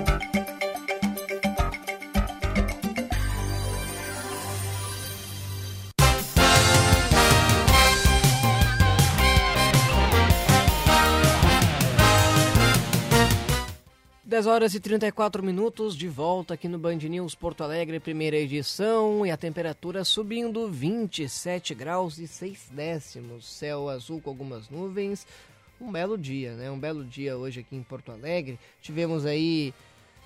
Speaker 3: Dez horas e 34 minutos de volta aqui no Band News Porto Alegre, primeira edição, e a temperatura subindo 27 graus e 6 décimos. Céu azul com algumas nuvens, um belo dia, né? Um belo dia hoje aqui em Porto Alegre. Tivemos aí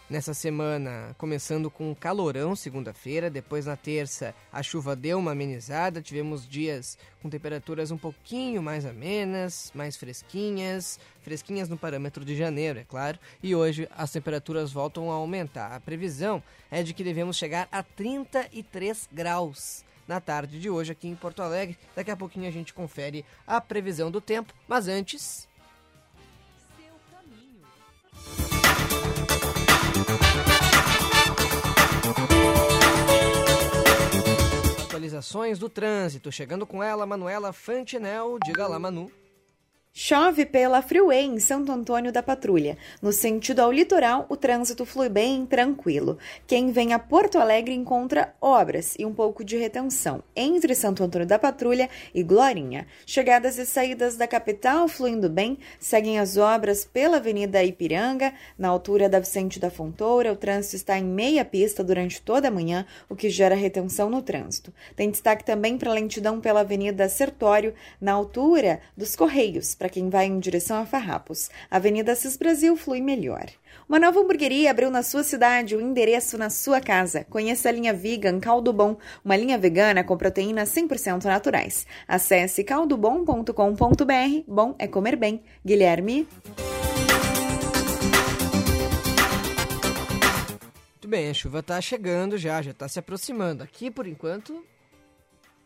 Speaker 3: nessa semana começando com calorão segunda-feira, depois na terça a chuva deu uma amenizada, tivemos dias com temperaturas um pouquinho mais amenas, mais fresquinhas, fresquinhas no parâmetro de janeiro, é claro, e hoje as temperaturas voltam a aumentar. A previsão é de que devemos chegar a 33 graus na tarde de hoje aqui em Porto Alegre. Daqui a pouquinho a gente confere a previsão do tempo, mas antes. Atualizações do trânsito. Chegando com ela, Manuela Fantinel. Diga lá, Manu.
Speaker 22: Chove pela Freeway em Santo Antônio da Patrulha. No sentido ao litoral, o trânsito flui bem tranquilo. Quem vem a Porto Alegre encontra obras e um pouco de retenção entre Santo Antônio da Patrulha e Glorinha. Chegadas e saídas da capital fluindo bem, seguem as obras pela Avenida Ipiranga, na altura da Vicente da Fontoura. O trânsito está em meia pista durante toda a manhã, o que gera retenção no trânsito. Tem destaque também para lentidão pela Avenida Sertório, na altura dos Correios para quem vai em direção a Farrapos. Avenida Assis Brasil flui melhor. Uma nova hamburgueria abriu na sua cidade, o endereço na sua casa. Conheça a linha Vegan Caldo Bom, uma linha vegana com proteínas 100% naturais. Acesse caldobom.com.br. Bom é comer bem. Guilherme.
Speaker 3: Muito bem, a chuva está chegando já, já está se aproximando. Aqui, por enquanto,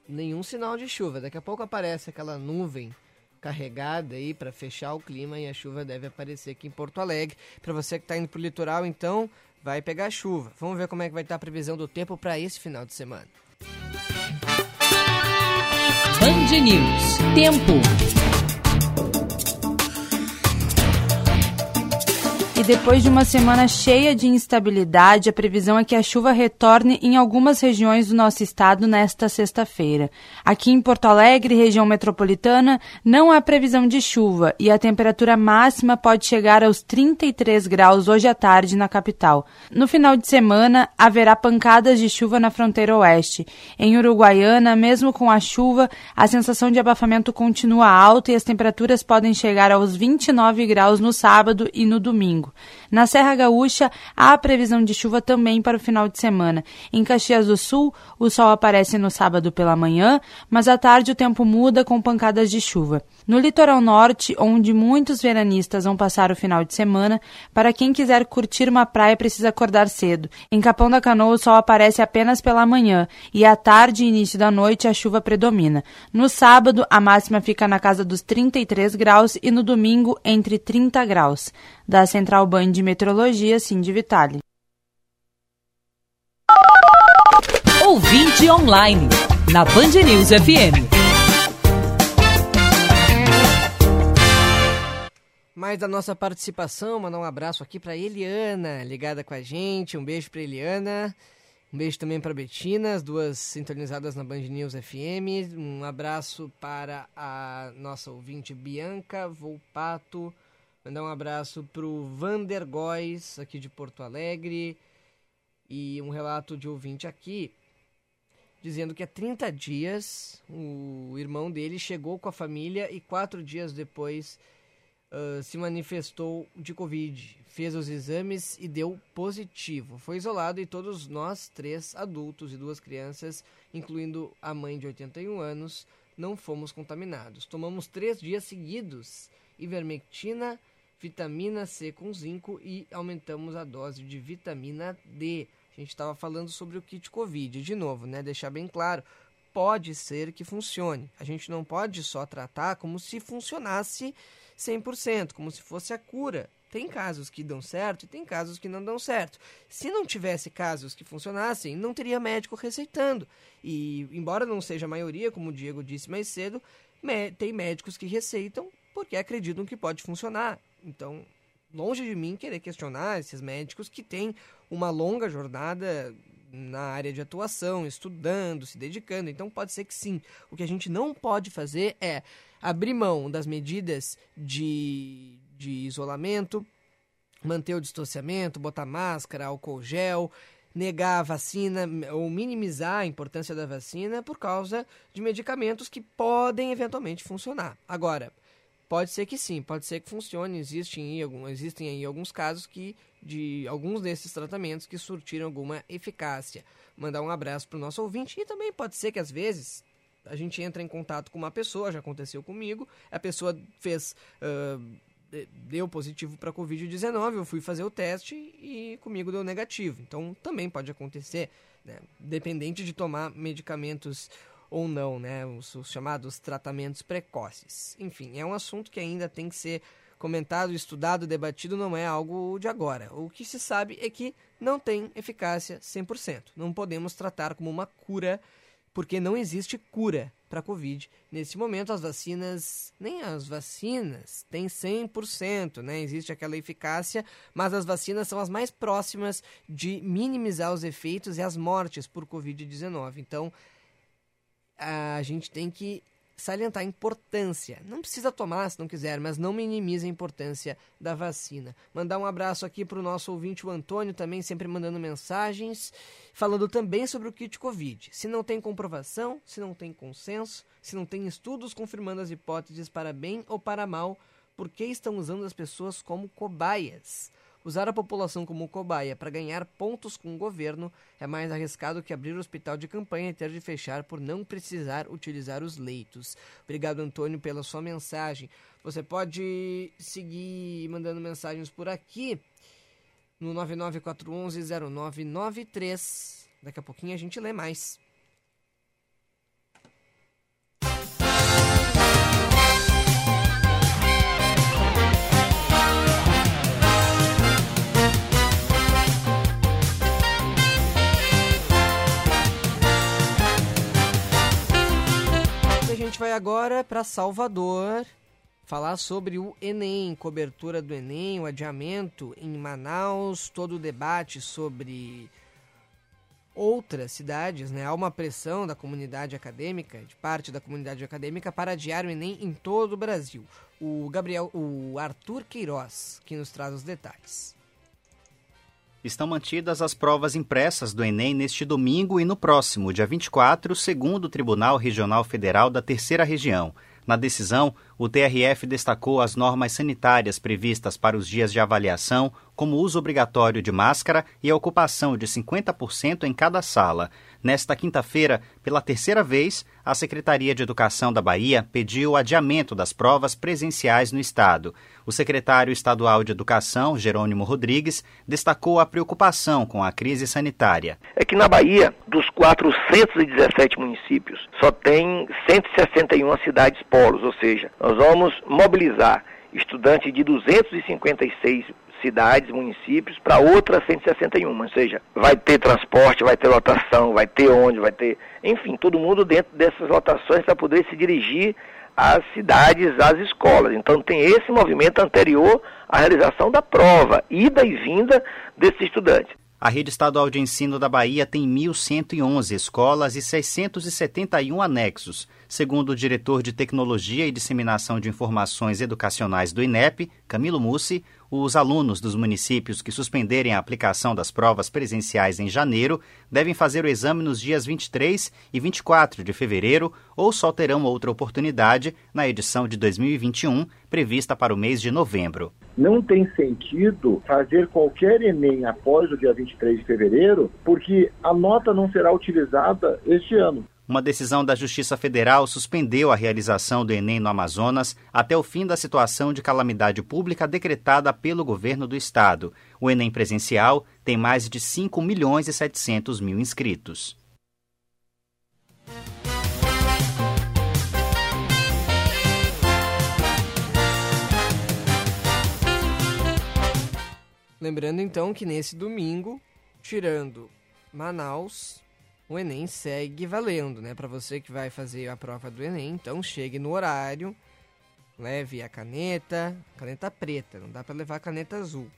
Speaker 3: nenhum sinal de chuva. Daqui a pouco aparece aquela nuvem carregada aí para fechar o clima e a chuva deve aparecer aqui em Porto Alegre. Para você que está indo para o litoral, então, vai pegar chuva. Vamos ver como é que vai estar tá a previsão do tempo para esse final de semana.
Speaker 1: Band News. Tempo.
Speaker 24: E depois de uma semana cheia de instabilidade, a previsão é que a chuva retorne em algumas regiões do nosso estado nesta sexta-feira. Aqui em Porto Alegre, região metropolitana, não há previsão de chuva e a temperatura máxima pode chegar aos 33 graus hoje à tarde na capital. No final de semana, haverá pancadas de chuva na fronteira oeste. Em Uruguaiana, mesmo com a chuva, a sensação de abafamento continua alta e as temperaturas podem chegar aos 29 graus no sábado e no domingo. Domingo. Na Serra Gaúcha, há previsão de chuva também para o final de semana. Em Caxias do Sul, o sol aparece no sábado pela manhã, mas à tarde o tempo muda com pancadas de chuva. No litoral norte, onde muitos veranistas vão passar o final de semana, para quem quiser curtir uma praia precisa acordar cedo. Em Capão da Canoa, o sol aparece apenas pela manhã e à tarde e início da noite a chuva predomina. No sábado, a máxima fica na casa dos 33 graus e no domingo entre 30 graus. Da Central Band de Meteorologia, Cindy Vitale.
Speaker 1: Ouvinte online, na Band News FM.
Speaker 3: mais da nossa participação, mandar um abraço aqui para Eliana, ligada com a gente. Um beijo para Eliana. Um beijo também para Betina, as duas sintonizadas na Band News FM. Um abraço para a nossa ouvinte Bianca Volpato. Mandar um abraço para o Vander Góes, aqui de Porto Alegre. E um relato de ouvinte aqui, dizendo que há 30 dias o irmão dele chegou com a família e quatro dias depois uh, se manifestou de Covid, fez os exames e deu positivo. Foi isolado e todos nós, três adultos e duas crianças, incluindo a mãe de 81 anos, não fomos contaminados. Tomamos três dias seguidos ivermectina, vitamina C com zinco e aumentamos a dose de vitamina D. A gente estava falando sobre o kit Covid, de novo, né? Deixar bem claro, pode ser que funcione. A gente não pode só tratar como se funcionasse 100%, como se fosse a cura. Tem casos que dão certo e tem casos que não dão certo. Se não tivesse casos que funcionassem, não teria médico receitando. E, embora não seja a maioria, como o Diego disse mais cedo, tem médicos que receitam porque acreditam que pode funcionar. Então, longe de mim querer questionar esses médicos que têm uma longa jornada na área de atuação, estudando, se dedicando. Então, pode ser que sim. O que a gente não pode fazer é abrir mão das medidas de, de isolamento, manter o distanciamento, botar máscara, álcool gel, negar a vacina ou minimizar a importância da vacina por causa de medicamentos que podem eventualmente funcionar. Agora, pode ser que sim, pode ser que funcione, existem existem aí alguns casos que de alguns desses tratamentos que surtiram alguma eficácia. Mandar um abraço para o nosso ouvinte e também pode ser que às vezes a gente entra em contato com uma pessoa, já aconteceu comigo, a pessoa fez. Uh, deu positivo para Covid-19, eu fui fazer o teste e comigo deu negativo. Então também pode acontecer, né? dependente de tomar medicamentos ou não, né? Os, os, chamados tratamentos precoces. Enfim, é um assunto que ainda tem que ser comentado, estudado, debatido, não é algo de agora. O que se sabe é que não tem eficácia 100%. Não podemos tratar como uma cura porque não existe cura para a Covid. Nesse momento, as vacinas, nem as vacinas, têm 100%, né? Existe aquela eficácia, mas as vacinas são as mais próximas de minimizar os efeitos e as mortes por Covid-19. Então, a gente tem que salientar a importância. Não precisa tomar se não quiser, mas não minimize a importância da vacina. Mandar um abraço aqui para o nosso ouvinte, o Antônio, também sempre mandando mensagens, falando também sobre o kit Covid. Se não tem comprovação, se não tem consenso, se não tem estudos confirmando as hipóteses para bem ou para mal, por que estão usando as pessoas como cobaias? Usar a população como cobaia para ganhar pontos com o governo é mais arriscado que abrir o hospital de campanha e ter de fechar por não precisar utilizar os leitos. Obrigado, Antônio, pela sua mensagem. Você pode seguir mandando mensagens por aqui no 994110993. Daqui a pouquinho a gente lê mais. Gente vai agora para Salvador falar sobre o Enem, cobertura do Enem, o adiamento em Manaus, todo o debate sobre outras cidades, né? Há uma pressão da comunidade acadêmica, de parte da comunidade acadêmica, para adiar o Enem em todo o Brasil. O Gabriel, o Arthur Queiroz, que nos traz os detalhes.
Speaker 25: Estão mantidas as provas impressas do Enem neste domingo e no próximo, dia 24, segundo o Tribunal Regional Federal da Terceira Região. Na decisão, o TRF destacou as normas sanitárias previstas para os dias de avaliação, como uso obrigatório de máscara e a ocupação de 50% em cada sala. Nesta quinta-feira, pela terceira vez, a Secretaria de Educação da Bahia pediu o adiamento das provas presenciais no estado. O secretário estadual de Educação, Jerônimo Rodrigues, destacou a preocupação com a crise sanitária.
Speaker 26: É que na Bahia, dos 417 municípios, só tem 161 cidades polos, ou seja, nós vamos mobilizar estudantes de 256 cidades, municípios, para outras 161. Ou seja, vai ter transporte, vai ter lotação, vai ter onde, vai ter. Enfim, todo mundo dentro dessas lotações para poder se dirigir às cidades, às escolas. Então tem esse movimento anterior à realização da prova, ida e vinda desses estudantes.
Speaker 25: A rede estadual de ensino da Bahia tem 1.111 escolas e 671 anexos. Segundo o diretor de Tecnologia e Disseminação de Informações Educacionais do INEP, Camilo Mussi, os alunos dos municípios que suspenderem a aplicação das provas presenciais em janeiro devem fazer o exame nos dias 23 e 24 de fevereiro ou só terão outra oportunidade na edição de 2021, prevista para o mês de novembro.
Speaker 27: Não tem sentido fazer qualquer Enem após o dia 23 de fevereiro, porque a nota não será utilizada este ano.
Speaker 25: Uma decisão da Justiça Federal suspendeu a realização do Enem no Amazonas até o fim da situação de calamidade pública decretada pelo governo do estado. O Enem presencial tem mais de 5 milhões e 700 mil inscritos.
Speaker 3: Lembrando então que nesse domingo, tirando Manaus, o Enem segue valendo, né? Para você que vai fazer a prova do Enem, então chegue no horário, leve a caneta, caneta preta, não dá para levar caneta azul.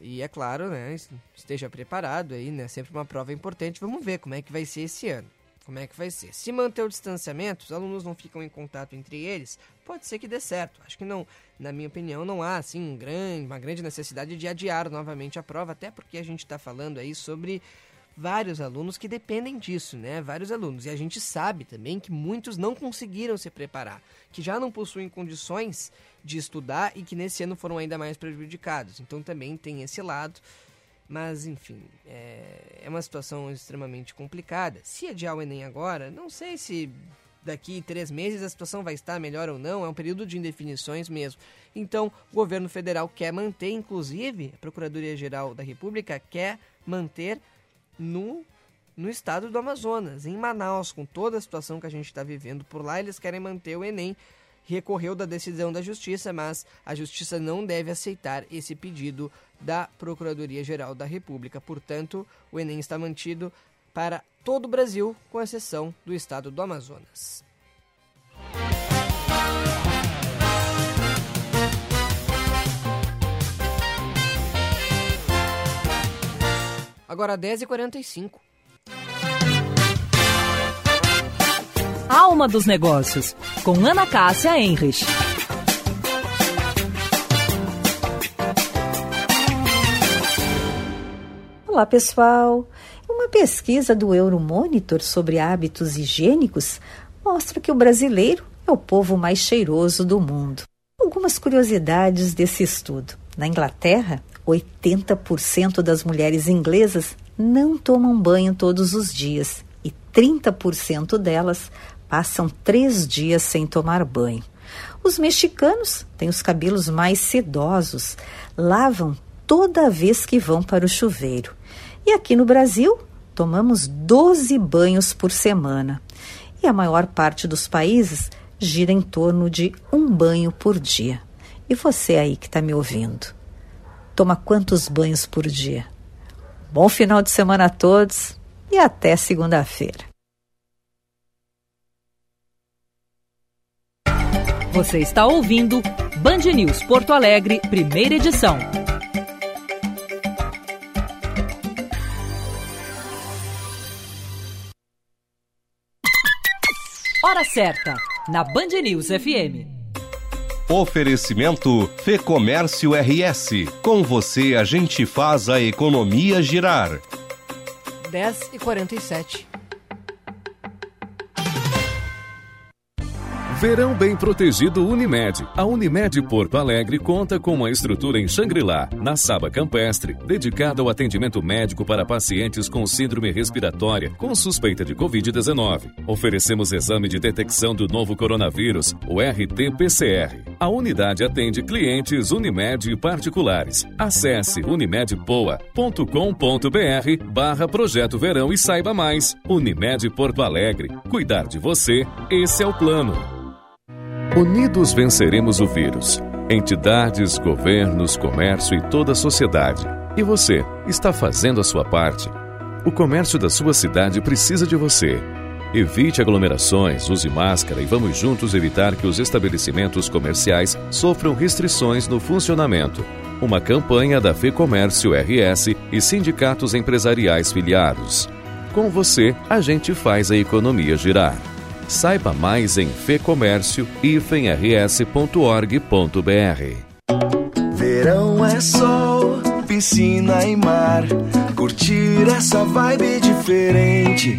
Speaker 3: E é claro, né, esteja preparado aí, né? Sempre uma prova importante. Vamos ver como é que vai ser esse ano. Como é que vai ser? Se manter o distanciamento, os alunos não ficam em contato entre eles, pode ser que dê certo. Acho que não, na minha opinião, não há assim um grande, uma grande necessidade de adiar novamente a prova, até porque a gente está falando aí sobre vários alunos que dependem disso, né? Vários alunos. E a gente sabe também que muitos não conseguiram se preparar, que já não possuem condições de estudar e que nesse ano foram ainda mais prejudicados. Então também tem esse lado. Mas, enfim, é, é uma situação extremamente complicada. Se adiar o Enem agora, não sei se daqui três meses a situação vai estar melhor ou não, é um período de indefinições mesmo. Então, o governo federal quer manter, inclusive, a Procuradoria-Geral da República quer manter no, no estado do Amazonas, em Manaus, com toda a situação que a gente está vivendo por lá, eles querem manter o Enem. Recorreu da decisão da Justiça, mas a Justiça não deve aceitar esse pedido da Procuradoria-Geral da República. Portanto, o Enem está mantido para todo o Brasil, com exceção do estado do Amazonas. Agora 10h45.
Speaker 1: Alma dos Negócios, com Ana Cássia Enrich.
Speaker 28: Olá, pessoal. Uma pesquisa do Euromonitor sobre hábitos higiênicos mostra que o brasileiro é o povo mais cheiroso do mundo. Algumas curiosidades desse estudo. Na Inglaterra, 80% das mulheres inglesas não tomam banho todos os dias e 30% delas passam três dias sem tomar banho. Os mexicanos têm os cabelos mais sedosos, lavam toda vez que vão para o chuveiro. E aqui no Brasil, tomamos 12 banhos por semana. E a maior parte dos países gira em torno de um banho por dia. E você aí que está me ouvindo? toma quantos banhos por dia? Bom final de semana a todos e até segunda-feira.
Speaker 1: Você está ouvindo Band News Porto Alegre, primeira edição. Hora certa, na Band News FM.
Speaker 21: Oferecimento Fê Comércio RS. Com você a gente faz a economia girar.
Speaker 3: 10 e 47.
Speaker 4: Verão bem protegido Unimed. A Unimed Porto Alegre conta com uma estrutura em Xangri-Lá, na Saba Campestre, dedicada ao atendimento médico para pacientes com síndrome respiratória com suspeita de Covid-19. Oferecemos exame de detecção do novo coronavírus, o RT-PCR. A unidade atende clientes Unimed e particulares. Acesse unimedpoa.com.br barra Projeto Verão e saiba mais. Unimed Porto Alegre. Cuidar de você, esse é o plano. Unidos venceremos o vírus. Entidades, governos, comércio e toda a sociedade. E você, está fazendo a sua parte. O comércio da sua cidade precisa de você. Evite aglomerações, use máscara e vamos juntos evitar que os estabelecimentos comerciais sofram restrições no funcionamento. Uma campanha da FEComércio RS e sindicatos empresariais filiados. Com você, a gente faz a economia girar. Saiba mais em fecomércio-rs.org.br.
Speaker 29: Verão é sol, piscina e mar. Curtir essa vibe diferente.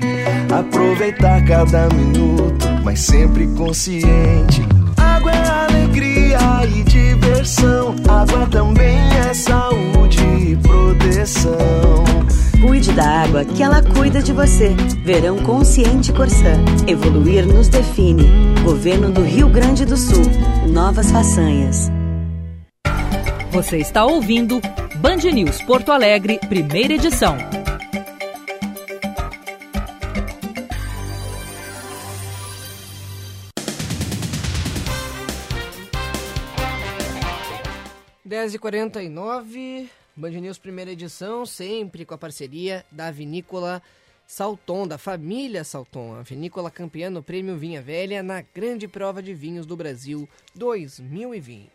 Speaker 29: Aproveitar cada minuto, mas sempre consciente. Água é alegria e diversão. Água também é saúde e proteção.
Speaker 30: Cuide da água que ela cuida de você. Verão Consciente Corsã. Evoluir nos define. Governo do Rio Grande do Sul. Novas façanhas.
Speaker 1: Você está ouvindo Band News Porto Alegre, primeira edição.
Speaker 3: Dez e quarenta e nove. Band News primeira edição, sempre com a parceria da vinícola Salton, da família Salton, a vinícola campeã no Prêmio Vinha Velha na Grande Prova de Vinhos do Brasil 2020.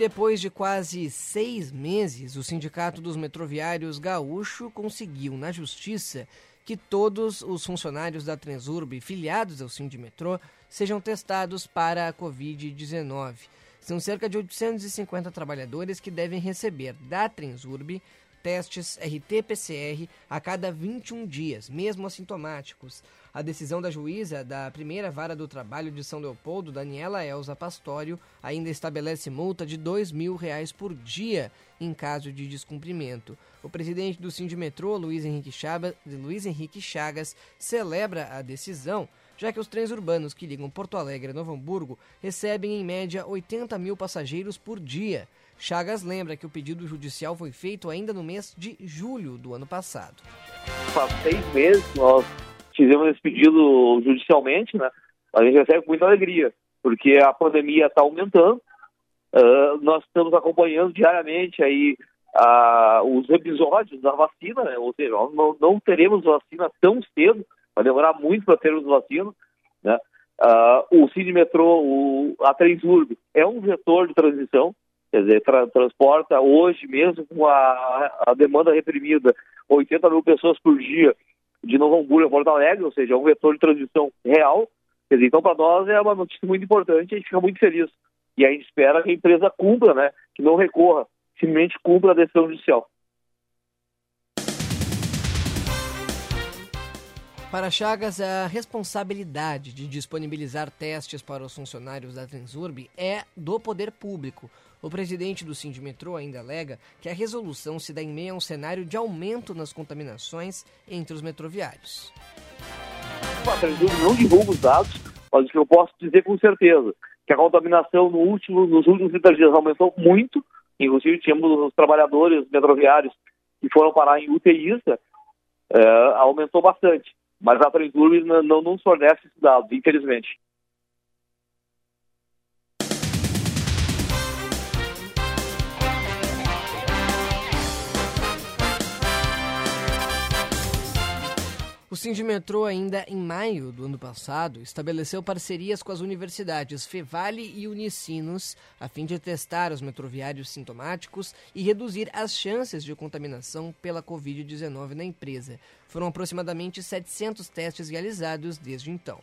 Speaker 3: Depois de quase seis meses, o Sindicato dos Metroviários Gaúcho conseguiu, na Justiça, que todos os funcionários da Transurb filiados ao Sindimetrô sejam testados para a Covid-19. São cerca de 850 trabalhadores que devem receber da Transurb testes RT-PCR a cada 21 dias, mesmo assintomáticos. A decisão da juíza da primeira vara do trabalho de São Leopoldo, Daniela Elza Pastório, ainda estabelece multa de R$ mil reais por dia em caso de descumprimento. O presidente do Sindimetrô, Luiz Henrique, Chagas, Luiz Henrique Chagas, celebra a decisão já que os trens urbanos que ligam Porto Alegre a Novo Hamburgo recebem em média 80 mil passageiros por dia. Chagas lembra que o pedido judicial foi feito ainda no mês de julho do ano passado.
Speaker 31: Faz seis meses nós fizemos esse pedido judicialmente, né? A gente recebe com muita alegria, porque a pandemia está aumentando. Uh, nós estamos acompanhando diariamente aí uh, os episódios da vacina, né? ou seja, não, não teremos vacina tão cedo, vai demorar muito para termos vacina, né? Uh, o Cine Metrô, o, a Transurb é um vetor de transição, quer dizer, tra transporta hoje mesmo com a, a, demanda reprimida 80 mil pessoas por dia de Novo Hamburgo a Porto Alegre, ou seja, é um vetor de transição real. Quer dizer, então para nós é uma notícia muito importante, a gente fica muito feliz. E a gente espera que a empresa cumpra, né, que não recorra, simplesmente cumpra a decisão judicial.
Speaker 3: Para Chagas, a responsabilidade de disponibilizar testes para os funcionários da Transurb é do poder público. O presidente do Sindimetrô ainda alega que a resolução se dá em meio a um cenário de aumento nas contaminações entre os metroviários.
Speaker 31: A não divulga os dados, mas o que eu posso dizer com certeza que a contaminação no último, nos últimos 30 dias aumentou muito, inclusive tínhamos os trabalhadores metroviários que foram parar em UTIs, é, aumentou bastante. Mas a Transurb não, não nos fornece esses dados, infelizmente.
Speaker 3: Sindimetrô, ainda em maio do ano passado, estabeleceu parcerias com as universidades Fevale e Unicinos a fim de testar os metroviários sintomáticos e reduzir as chances de contaminação pela Covid-19 na empresa. Foram aproximadamente 700 testes realizados desde então.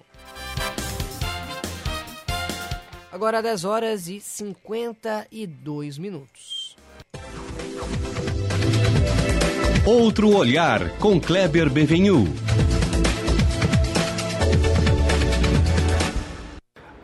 Speaker 3: Agora 10 horas e 52 minutos.
Speaker 21: Outro olhar com Kleber Benvenu.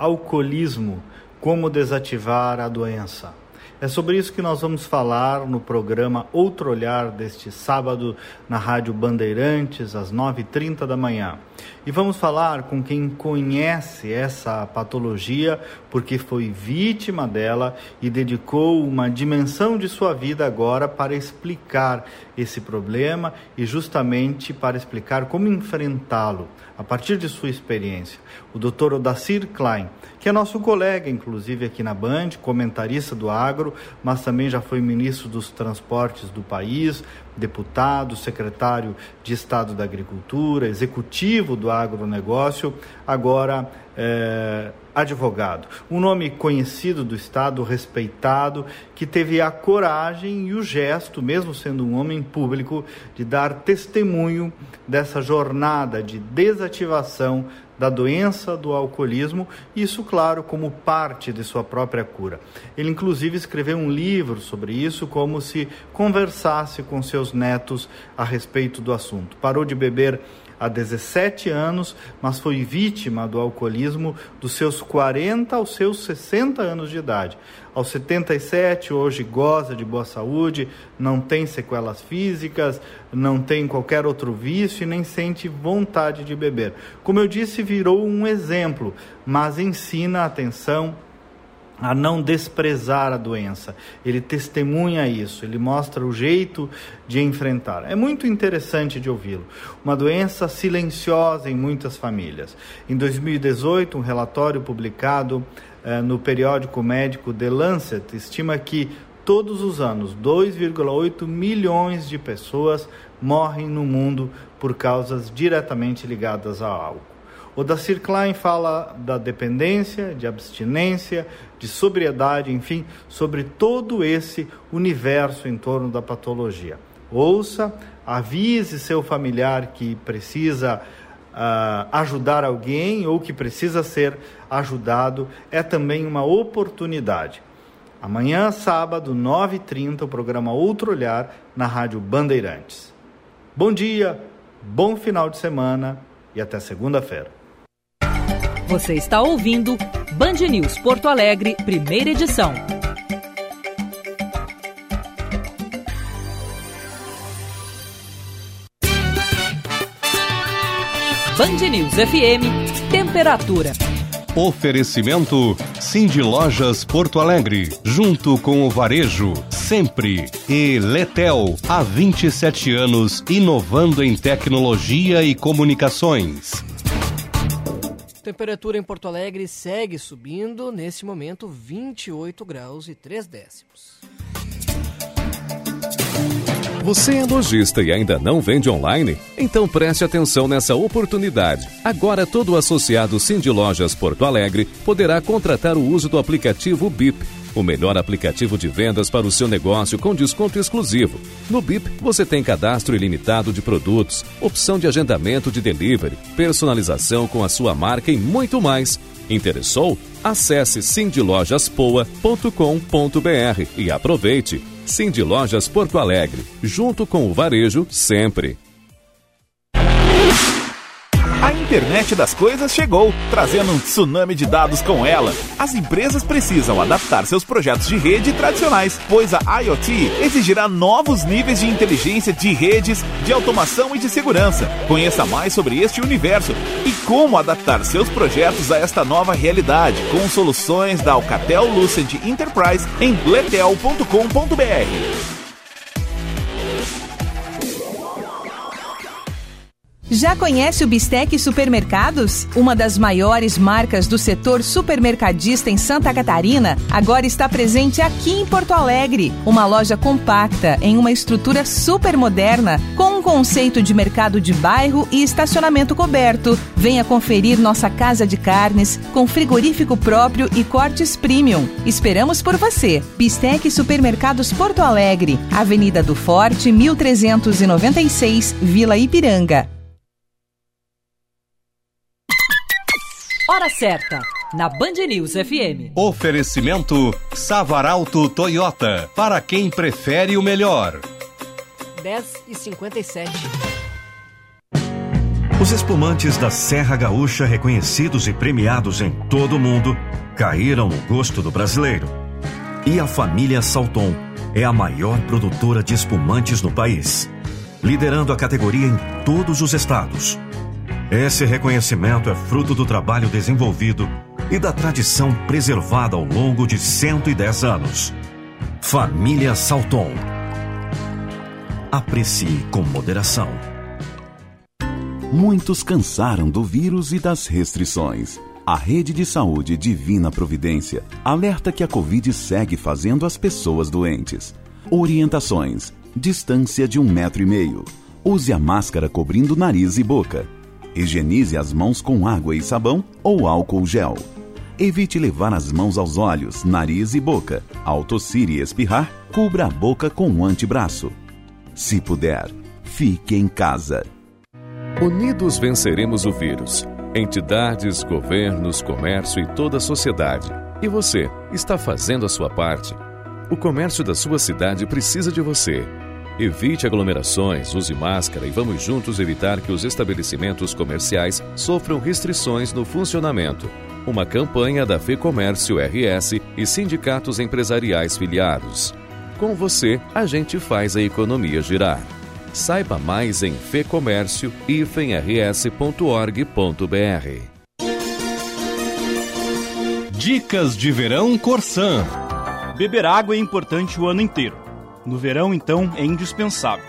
Speaker 32: Alcoolismo: como desativar a doença. É sobre isso que nós vamos falar no programa Outro Olhar deste sábado na Rádio Bandeirantes, às 9h30 da manhã. E vamos falar com quem conhece essa patologia, porque foi vítima dela e dedicou uma dimensão de sua vida agora para explicar esse problema e justamente para explicar como enfrentá-lo a partir de sua experiência. O Dr. Odacir Klein, que é nosso colega, inclusive aqui na Band, comentarista do agro, mas também já foi ministro dos transportes do país, deputado, secretário de Estado da Agricultura, executivo do agronegócio, agora é, advogado. Um nome conhecido do Estado, respeitado, que teve a coragem e o gesto, mesmo sendo um homem público, de dar testemunho dessa jornada de desativação da doença do alcoolismo, isso, claro, como parte de sua própria cura. Ele, inclusive, escreveu um livro sobre isso, como se conversasse com seus netos a respeito do assunto. Parou de beber há 17 anos, mas foi vítima do alcoolismo dos seus 40 aos seus 60 anos de idade. Aos 77, hoje goza de boa saúde, não tem sequelas físicas, não tem qualquer outro vício e nem sente vontade de beber. Como eu disse, virou um exemplo, mas ensina atenção a não desprezar a doença. Ele testemunha isso, ele mostra o jeito de enfrentar. É muito interessante de ouvi-lo. Uma doença silenciosa em muitas famílias. Em 2018, um relatório publicado no periódico médico The Lancet estima que todos os anos 2,8 milhões de pessoas morrem no mundo por causas diretamente ligadas ao álcool. O Dacir Klein fala da dependência, de abstinência, de sobriedade, enfim, sobre todo esse universo em torno da patologia. Ouça, avise seu familiar que precisa uh, ajudar alguém ou que precisa ser ajudado, é também uma oportunidade. Amanhã, sábado, 9h30, o programa Outro Olhar na Rádio Bandeirantes. Bom dia, bom final de semana e até segunda-feira.
Speaker 1: Você está ouvindo Band News Porto Alegre, primeira edição. Band News FM, temperatura.
Speaker 21: Oferecimento Cindy Lojas Porto Alegre, junto com o Varejo, sempre. E Letel, há 27 anos, inovando em tecnologia e comunicações.
Speaker 3: Temperatura em Porto Alegre segue subindo, nesse momento 28 graus e 3 décimos.
Speaker 4: Você é lojista e ainda não vende online? Então preste atenção nessa oportunidade. Agora todo associado Cindy Lojas Porto Alegre poderá contratar o uso do aplicativo BIP o melhor aplicativo de vendas para o seu negócio com desconto exclusivo. No BIP, você tem cadastro ilimitado de produtos, opção de agendamento de delivery, personalização com a sua marca e muito mais. Interessou? Acesse sindilojaspoa.com.br e aproveite. Cindy Lojas Porto Alegre, junto com o varejo sempre.
Speaker 20: A internet das coisas chegou, trazendo um tsunami de dados com ela. As empresas precisam adaptar seus projetos de rede tradicionais, pois a IoT exigirá novos níveis de inteligência de redes, de automação e de segurança. Conheça mais sobre este universo e como adaptar seus projetos a esta nova realidade com soluções da Alcatel Lucent Enterprise em letel.com.br.
Speaker 1: Já conhece o Bistec Supermercados? Uma das maiores marcas do setor supermercadista em Santa Catarina, agora está presente aqui em Porto Alegre. Uma loja compacta, em uma estrutura super moderna, com um conceito de mercado de bairro e estacionamento coberto. Venha conferir nossa casa de carnes, com frigorífico próprio e cortes premium. Esperamos por você. Bistec Supermercados Porto Alegre, Avenida do Forte, 1396, Vila Ipiranga.
Speaker 33: Hora certa, na Band News FM.
Speaker 21: Oferecimento Savaralto Toyota, para quem prefere o melhor.
Speaker 3: 10 e 57.
Speaker 29: Os espumantes da Serra Gaúcha, reconhecidos e premiados em todo o mundo, caíram no gosto do brasileiro. E a família Salton é a maior produtora de espumantes no país, liderando a categoria em todos os estados esse reconhecimento é fruto do trabalho desenvolvido e da tradição preservada ao longo de 110 anos. Família Salton. Aprecie com moderação.
Speaker 18: Muitos cansaram do vírus e das restrições. A Rede de Saúde Divina Providência alerta que a Covid segue fazendo as pessoas doentes. Orientações: distância de um metro e meio. Use a máscara cobrindo nariz e boca Higienize as mãos com água e sabão ou álcool gel. Evite levar as mãos aos olhos, nariz e boca. Ao tossir e espirrar, cubra a boca com um antebraço. Se puder, fique em casa.
Speaker 4: Unidos venceremos o vírus. Entidades, governos, comércio e toda a sociedade. E você, está fazendo a sua parte. O comércio da sua cidade precisa de você. Evite aglomerações, use máscara e vamos juntos evitar que os estabelecimentos comerciais sofram restrições no funcionamento. Uma campanha da FEComércio RS e sindicatos empresariais filiados. Com você, a gente faz a economia girar. Saiba mais em fecomércio-rs.org.br.
Speaker 21: Dicas de verão Corsan.
Speaker 34: Beber água é importante o ano inteiro. No verão, então, é indispensável.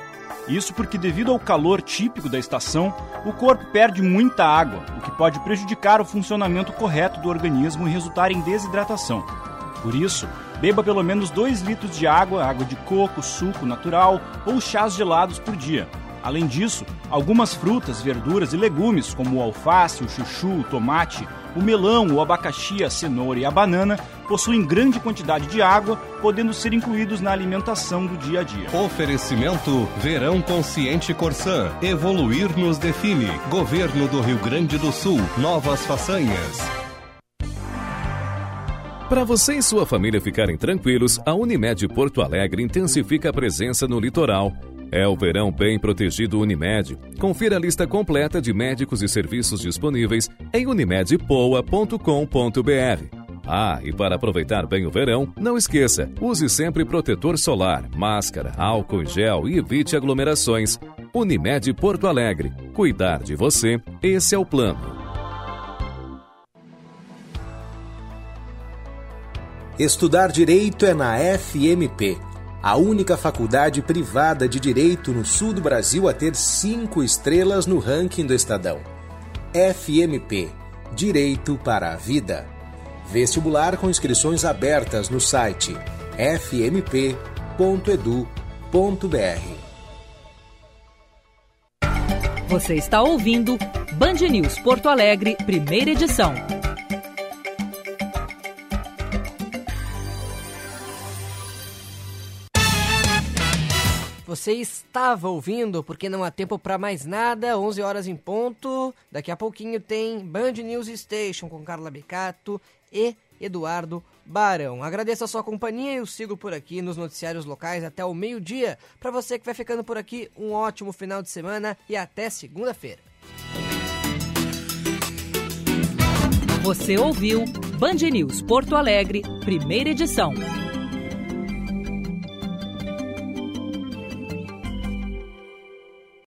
Speaker 34: Isso porque, devido ao calor típico da estação, o corpo perde muita água, o que pode prejudicar o funcionamento correto do organismo e resultar em desidratação. Por isso, beba pelo menos 2 litros de água, água de coco, suco natural ou chás gelados por dia. Além disso, algumas frutas, verduras e legumes, como o alface, o chuchu, o tomate, o melão, o abacaxi, a cenoura e a banana, possuem grande quantidade de água, podendo ser incluídos na alimentação do dia a dia.
Speaker 21: Oferecimento Verão Consciente Corsã. Evoluir nos define. Governo do Rio Grande do Sul. Novas façanhas.
Speaker 4: Para você e sua família ficarem tranquilos, a Unimed Porto Alegre intensifica a presença no litoral é o verão bem protegido Unimed. Confira a lista completa de médicos e serviços disponíveis em unimedpoa.com.br. Ah, e para aproveitar bem o verão, não esqueça, use sempre protetor solar, máscara, álcool em gel e evite aglomerações. Unimed Porto Alegre. Cuidar de você, esse é o plano.
Speaker 35: Estudar direito é na FMP a única faculdade privada de direito no sul do Brasil a ter cinco estrelas no ranking do Estadão. FMP Direito para a Vida. Vestibular com inscrições abertas no site fmp.edu.br.
Speaker 33: Você está ouvindo Band News Porto Alegre, primeira edição.
Speaker 3: Você estava ouvindo, porque não há tempo para mais nada, 11 horas em ponto. Daqui a pouquinho tem Band News Station com Carla Becato e Eduardo Barão. Agradeço a sua companhia e eu sigo por aqui nos noticiários locais até o meio-dia. Para você que vai ficando por aqui, um ótimo final de semana e até segunda-feira.
Speaker 33: Você ouviu Band News Porto Alegre, primeira edição.